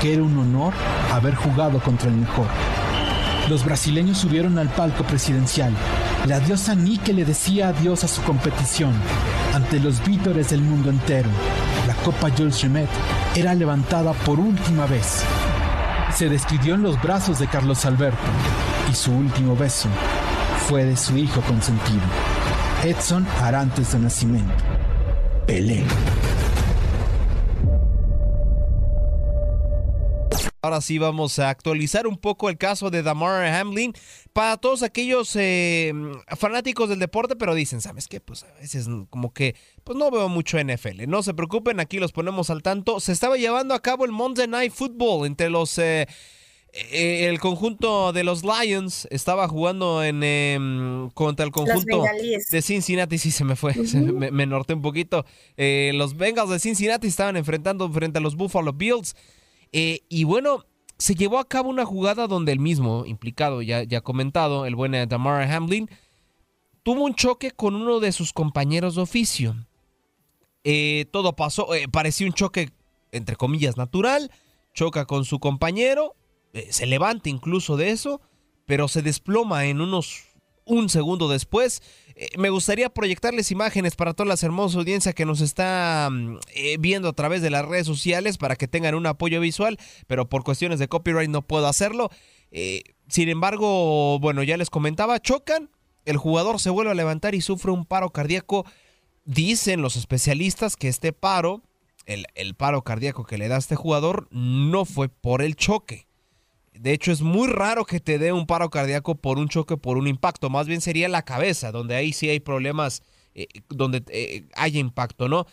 que era un honor haber jugado contra el mejor. Los brasileños subieron al palco presidencial. La diosa Nike le decía adiós a su competición. Ante los vítores del mundo entero, Copa Jules Rimet era levantada por última vez. Se despidió en los brazos de Carlos Alberto y su último beso fue de su hijo consentido, Edson Arantes de Nacimiento, Pelé. Ahora sí vamos a actualizar un poco el caso de Damar Hamlin para todos aquellos eh, fanáticos del deporte, pero dicen, ¿sabes qué? Pues a veces como que pues no veo mucho NFL. No se preocupen, aquí los ponemos al tanto. Se estaba llevando a cabo el Monday Night Football entre los... Eh, eh, el conjunto de los Lions estaba jugando en em, contra el conjunto de Cincinnati. Sí, se me fue, se me, me, norté un poquito. Eh, los Bengals de Cincinnati estaban enfrentando frente a los Buffalo Bills. Eh, y bueno, se llevó a cabo una jugada donde el mismo implicado, ya, ya comentado, el buen Damara Hamlin, tuvo un choque con uno de sus compañeros de oficio. todo pasó, parecía un choque, entre comillas, natural. Choca con su compañero, eh, se levanta incluso de eso, pero se desploma en unos un segundo después. Eh, me gustaría proyectarles imágenes para toda la hermosa audiencia que nos está mm, eh, viendo a través de las redes sociales para que tengan un apoyo visual, pero por cuestiones de copyright no puedo hacerlo. sin embargo, bueno, ya les comentaba, chocan, el jugador se vuelve a levantar y sufre un paro cardíaco. Dicen los especialistas que este paro, el, el paro cardíaco que le da a este jugador, no fue por el choque de hecho, es muy raro que te dé un paro cardíaco por un choque, por un impacto. Más bien sería la cabeza, donde ahí sí hay problemas, eh, donde eh, haya impacto, ¿no?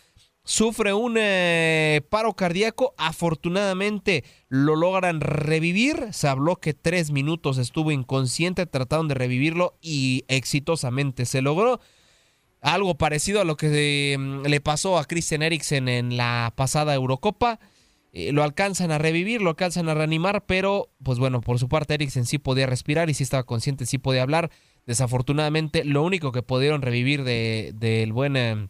Sufre un eh, paro cardíaco. Afortunadamente lo logran revivir. Se habló que tres minutos estuvo inconsciente. Trataron de revivirlo y exitosamente se logró. Algo parecido a lo que le pasó a Christian Eriksen en la pasada Eurocopa. Eh, lo alcanzan a revivir, lo alcanzan a reanimar, pero pues bueno, por su parte Eriksen sí podía respirar y sí estaba consciente, sí podía hablar. Desafortunadamente, lo único que pudieron revivir del de, buen eh,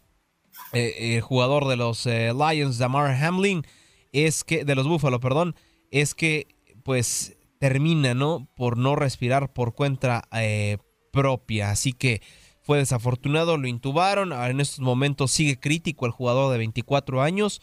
eh, jugador de los Lions, Damar Hamlin, es que, de los Buffalo, perdón, es que pues termina, ¿no? Por no respirar por cuenta propia. Así que fue desafortunado, lo intubaron. En estos momentos sigue crítico el jugador de 24 años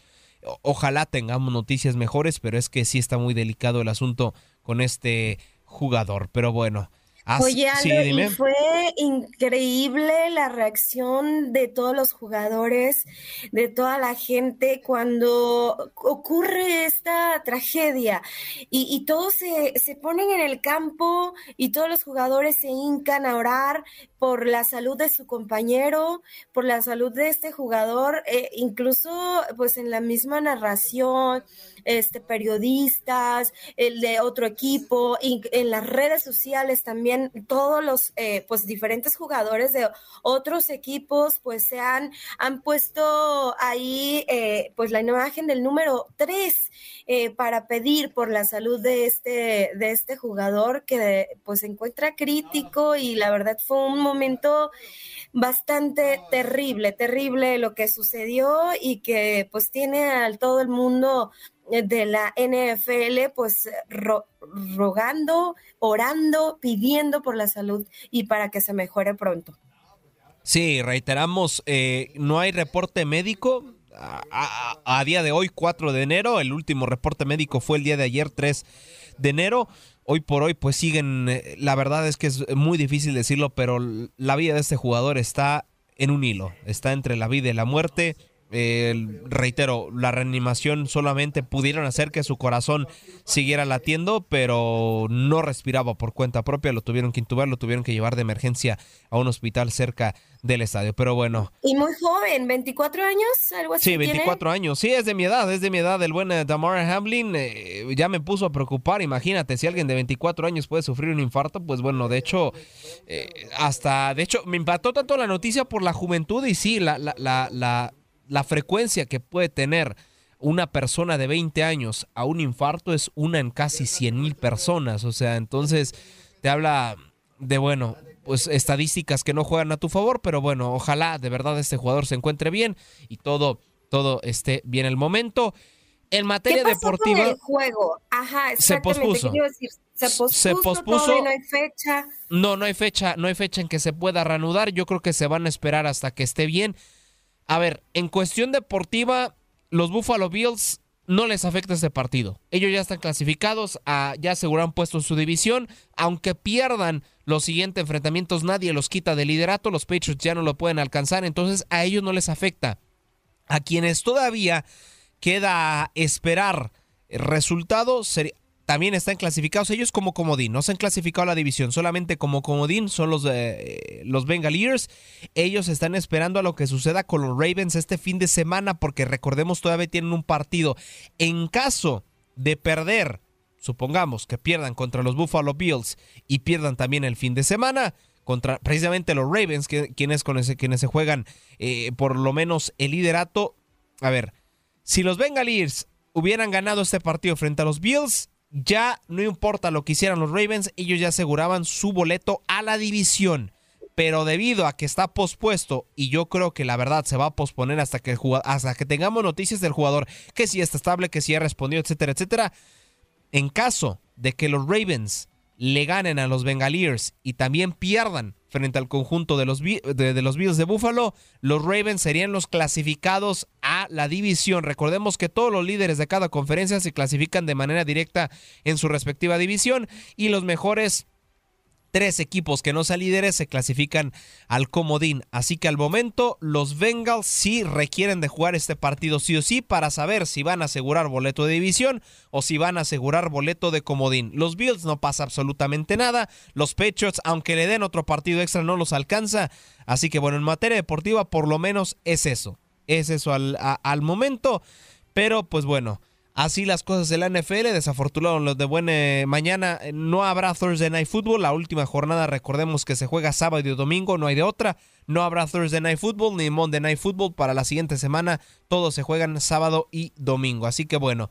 ojalá tengamos noticias mejores, pero es que sí está muy delicado el asunto con este jugador. Pero bueno. Así- Oye, sí, Aldo, y fue increíble la reacción de todos los jugadores, de toda la gente cuando ocurre esta tragedia y, y todos se, se ponen en el campo y todos los jugadores se hincan a orar por la salud de su compañero, por la salud de este jugador, eh, incluso pues en la misma narración, este, periodistas, el de otro equipo, y en las redes sociales también todos los eh, pues diferentes jugadores de otros equipos pues se han, han puesto ahí eh, pues la imagen del número 3 para pedir por la salud de este, de este jugador que pues se encuentra crítico y la verdad fue un momento bastante terrible, terrible lo que sucedió y que pues tiene al todo el mundo de la NFL pues ro- rogando, orando, pidiendo por la salud y para que se mejore pronto. Sí, reiteramos, eh, no hay reporte médico. A, día de hoy, 4 de enero, el último reporte médico fue el día de ayer, 3 de enero. Hoy por hoy, pues siguen, eh, la verdad es que es muy difícil decirlo, pero la vida de este jugador está en un hilo, está entre la vida y la muerte. Eh, reitero, la reanimación solamente pudieron hacer que su corazón siguiera latiendo, pero no respiraba por cuenta propia, lo tuvieron que intubar, lo tuvieron que llevar de emergencia a un hospital cerca del estadio. Pero bueno, Y muy joven, 24 años, algo así. Sí, tiene. 24 años. Sí, es de mi edad, es de mi edad. El buen eh, Damar Hamlin eh, ya me puso a preocupar. Imagínate, si alguien de 24 años puede sufrir un infarto, pues bueno, de hecho, eh, hasta, de hecho, me impactó tanto la noticia por la juventud y sí, la, la, la, la, la frecuencia que puede tener una persona de 20 años a un infarto es una en casi 100 mil personas. O sea, entonces te habla de, bueno, pues estadísticas que no juegan a tu favor, pero bueno, ojalá de verdad este jugador se encuentre bien y todo, todo esté bien el momento. En materia ¿Qué pasó deportiva, con el juego? Ajá, Se pospuso. ¿qué iba a decir? Se pospuso, Se pospuso. no hay fecha. no, no hay fecha, no hay fecha en que se pueda reanudar. Yo creo que se van a esperar hasta que esté bien. A ver, en cuestión deportiva, los Buffalo Bills no les afecta este partido. Ellos ya están clasificados, a- ya aseguraron puesto en su división. Aunque pierdan los siguientes enfrentamientos, nadie los quita del liderato. Los Patriots ya no lo pueden alcanzar, entonces a ellos no les afecta. A quienes todavía queda esperar resultados, seri- también están clasificados ellos como comodín. No se han clasificado a la división, solamente como comodín son los, eh, los Bengaliers. Ellos están esperando a lo que suceda con los Ravens este fin de semana, porque recordemos todavía tienen un partido. En caso de perder, supongamos que pierdan contra los Buffalo Bills y pierdan también el fin de semana contra precisamente los Ravens, que, quienes, con quienes se juegan eh, por lo menos el liderato. A ver, si los Bengaliers hubieran ganado este partido frente a los Bills, ya no importa lo que hicieran los Ravens, ellos ya aseguraban su boleto a la división. Pero debido a que está pospuesto, y yo creo que la verdad se va a posponer hasta que, hasta que tengamos noticias del jugador, que si está estable, que si ha respondido, etcétera, etcétera. En caso de que los Ravens le ganen a los Bengaliers y también pierdan frente al conjunto de los, de los Bills de Buffalo, los Ravens serían los clasificados a la división. Recordemos que todos los líderes de cada conferencia se clasifican de manera directa en su respectiva división y los mejores tres equipos que no sean líderes se clasifican al comodín. Así que al momento los Bengals sí requieren de jugar este partido sí o sí para saber si van a asegurar boleto de división o si van a asegurar boleto de comodín. Los Bills no pasa absolutamente nada. Los Patriots, aunque le den otro partido extra, no los alcanza. Así que bueno, en materia deportiva por lo menos es eso. Es eso al, al momento. Pero pues bueno. Así las cosas de la NFL, desafortunado los de buena mañana eh, no habrá Thursday Night Football, la última jornada recordemos que se juega sábado y domingo, no hay de otra, no habrá Thursday Night Football ni Monday Night Football para la siguiente semana, todos se juegan sábado y domingo, así que bueno,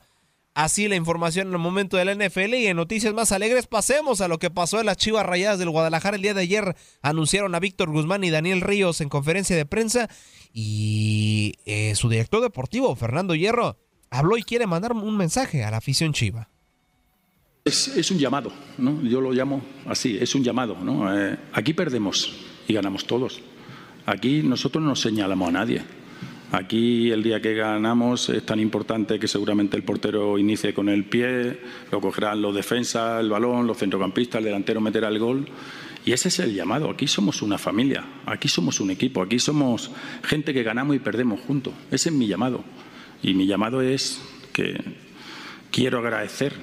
así la información en el momento de la NFL y en noticias más alegres pasemos a lo que pasó en las Chivas Rayadas del Guadalajara el día de ayer, anunciaron a Víctor Guzmán y Daniel Ríos en conferencia de prensa y eh, su director deportivo, Fernando Hierro, habló y quiere mandar un mensaje a la afición chiva. Es, un llamado, ¿no? Yo lo llamo así, es un llamado, ¿no? Eh, aquí perdemos y ganamos todos. Aquí nosotros no señalamos a nadie. Aquí el día que ganamos es tan importante que seguramente el portero inicie con el pie, lo cogerán los defensas, el balón, los centrocampistas, el delantero meterá el gol. Y ese es el llamado. Aquí somos una familia, aquí somos un equipo, aquí somos gente que ganamos y perdemos juntos. Ese es mi llamado. Y mi llamado es que quiero agradecer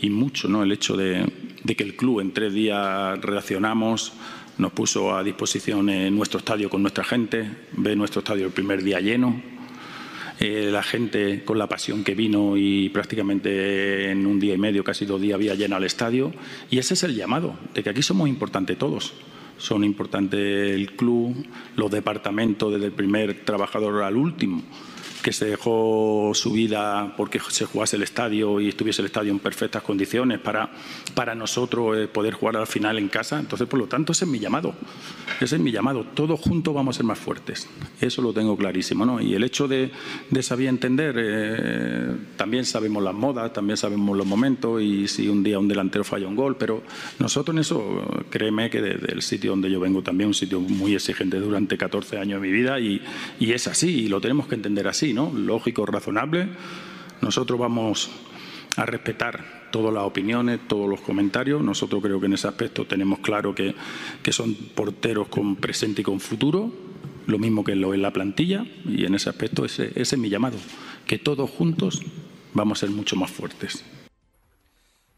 y mucho ¿no? el hecho de, que el club en tres días reaccionamos, nos puso a disposición en nuestro estadio con nuestra gente, ve nuestro estadio el primer día lleno, eh, la gente con la pasión que vino y prácticamente en un día y medio, casi dos días, había llenado el estadio. Y ese es el llamado, de que aquí somos importantes todos. Son importantes el club, los departamentos, desde el primer trabajador al último que se dejó su vida porque se jugase el estadio y estuviese el estadio en perfectas condiciones para, para nosotros eh, poder jugar al final en casa. Entonces, por lo tanto, ese es mi llamado. Ese es mi llamado. Todos juntos vamos a ser más fuertes. Eso lo tengo clarísimo. ¿no? Y el hecho de, de saber entender, eh, también sabemos las modas, también sabemos los momentos y si un día un delantero falla un gol, pero nosotros en eso, créeme que desde el sitio donde yo vengo también, un sitio muy exigente durante 14 años de mi vida y, y es así y lo tenemos que entender así. ¿No? Lógico, razonable. Nosotros vamos a respetar todas las opiniones, todos los comentarios. Nosotros creo que en ese aspecto tenemos claro que, que son porteros con presente y con futuro, lo mismo que lo en la plantilla, y en ese aspecto ese, ese es mi llamado, que todos juntos vamos a ser mucho más fuertes.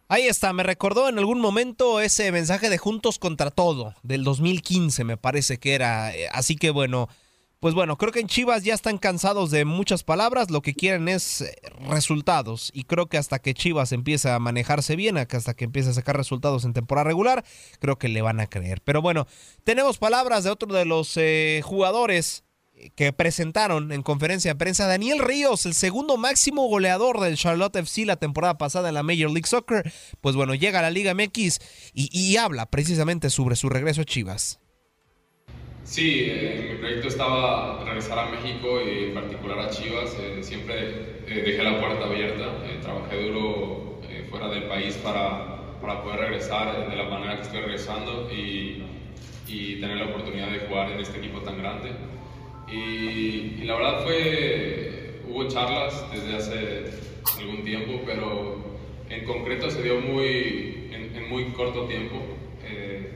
Ahí está, me recordó en algún momento ese mensaje de Juntos contra Todo, del 2015 me parece que era. Eh, Así que bueno, pues bueno, creo que en Chivas ya están cansados de muchas palabras, lo que quieren es eh, resultados y creo que hasta que Chivas empiece a manejarse bien, hasta que empiece a sacar resultados en temporada regular, creo que le van a creer. Pero bueno, tenemos palabras de otro de los eh, jugadores que presentaron en conferencia de prensa Daniel Ríos, el segundo máximo goleador del Charlotte FC la temporada pasada en la Major League Soccer, pues bueno, llega a la Liga MX y, y habla precisamente sobre su regreso a Chivas. Sí, eh, mi proyecto estaba regresar a México y en particular a Chivas. Eh, siempre eh, dejé la puerta abierta, eh, trabajé duro eh, fuera del país para, para poder regresar de la manera que estoy regresando y, y tener la oportunidad de jugar en este equipo tan grande. Y, y la verdad fue, hubo charlas desde hace algún tiempo, pero en concreto se dio muy, en, en muy corto tiempo eh,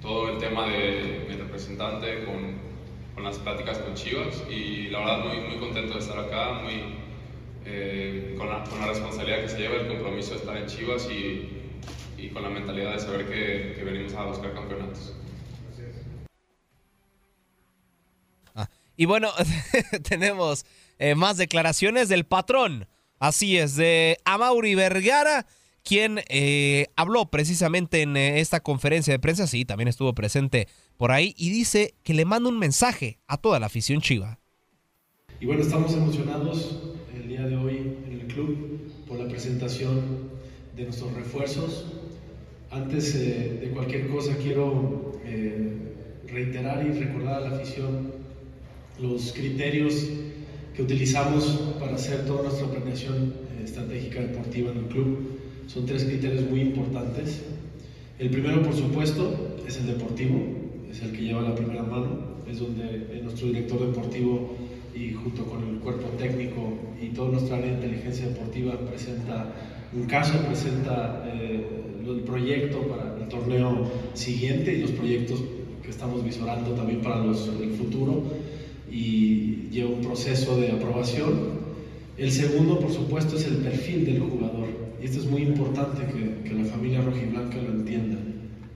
todo el tema de mi representante con, con, las pláticas con Chivas y la verdad muy, muy contento de estar acá, muy, eh, con, la, con, la, responsabilidad que se lleva, el compromiso de estar en Chivas y, y con la mentalidad de saber que, que venimos a buscar campeonatos. Y bueno, tenemos eh, más declaraciones del patrón. Así es, de Amauri Vergara, quien eh, habló precisamente en eh, esta conferencia de prensa. Sí, también estuvo presente por ahí y dice que le manda un mensaje a toda la afición chiva. Y bueno, estamos emocionados el día de hoy en el club por la presentación de nuestros refuerzos. Antes eh, de cualquier cosa, quiero reiterar y recordar a la afición los criterios que utilizamos para hacer toda nuestra planeación eh, estratégica deportiva en el club. Son tres criterios muy importantes. El primero, por supuesto, es el deportivo, es el que lleva la primera mano, es donde eh, nuestro director deportivo y junto con el cuerpo técnico y toda nuestra área de inteligencia deportiva presenta un caso, presenta eh, el proyecto para el torneo siguiente y los proyectos que estamos visorando también para los, el futuro y lleva un proceso de aprobación. El segundo, por supuesto, es el perfil del jugador. Y esto es muy importante que, que la familia rojiblanca lo entienda,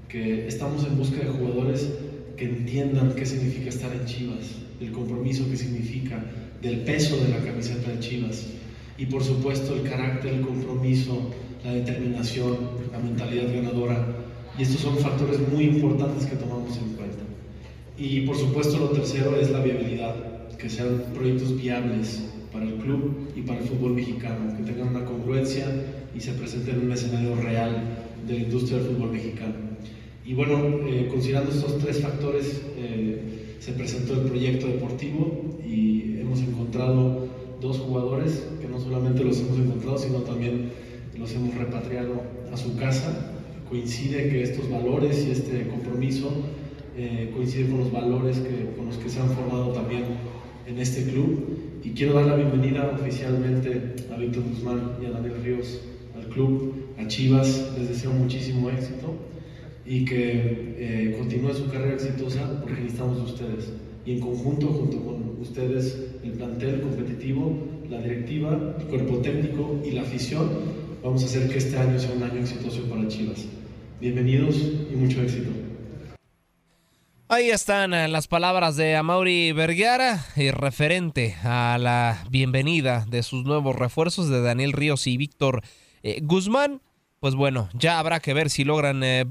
que estamos en busca de jugadores que entiendan qué significa estar en Chivas, el compromiso que significa, del peso de la camiseta de Chivas. Y por supuesto el carácter, el compromiso, la determinación, la mentalidad ganadora. Y estos son factores muy importantes que tomamos en cuenta. Y por supuesto lo tercero es la viabilidad, que sean proyectos viables para el club y para el fútbol mexicano, que tengan una congruencia y se presenten en un escenario real de la industria del fútbol mexicano. Y bueno, eh, considerando estos tres factores, eh, se presentó el proyecto deportivo y hemos encontrado dos jugadores que no solamente los hemos encontrado, sino también los hemos repatriado a su casa. Coincide que estos valores y este compromiso eh, coincide con los valores que, con los que se han formado también en este club y quiero dar la bienvenida oficialmente a Víctor Guzmán y a Daniel Ríos club, a Chivas, les deseo muchísimo éxito y que eh, continúe su carrera exitosa porque necesitamos de ustedes. Y en conjunto, junto con ustedes, el plantel competitivo, la directiva, el cuerpo técnico y la afición, vamos a hacer que este año sea un año exitoso para Chivas. Bienvenidos y mucho éxito. Ahí están eh, las palabras de Amaury Vergara y referente a la bienvenida de sus nuevos refuerzos de Daniel Ríos y Víctor eh, Guzmán. Pues bueno, ya habrá que ver si logran eh,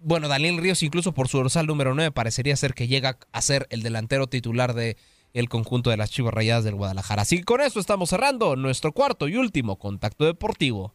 bueno, Daniel Ríos incluso por su dorsal número 9 parecería ser que llega a ser el delantero titular de el conjunto de las Chivas Rayadas del Guadalajara. Así que con eso estamos cerrando nuestro cuarto y último contacto deportivo.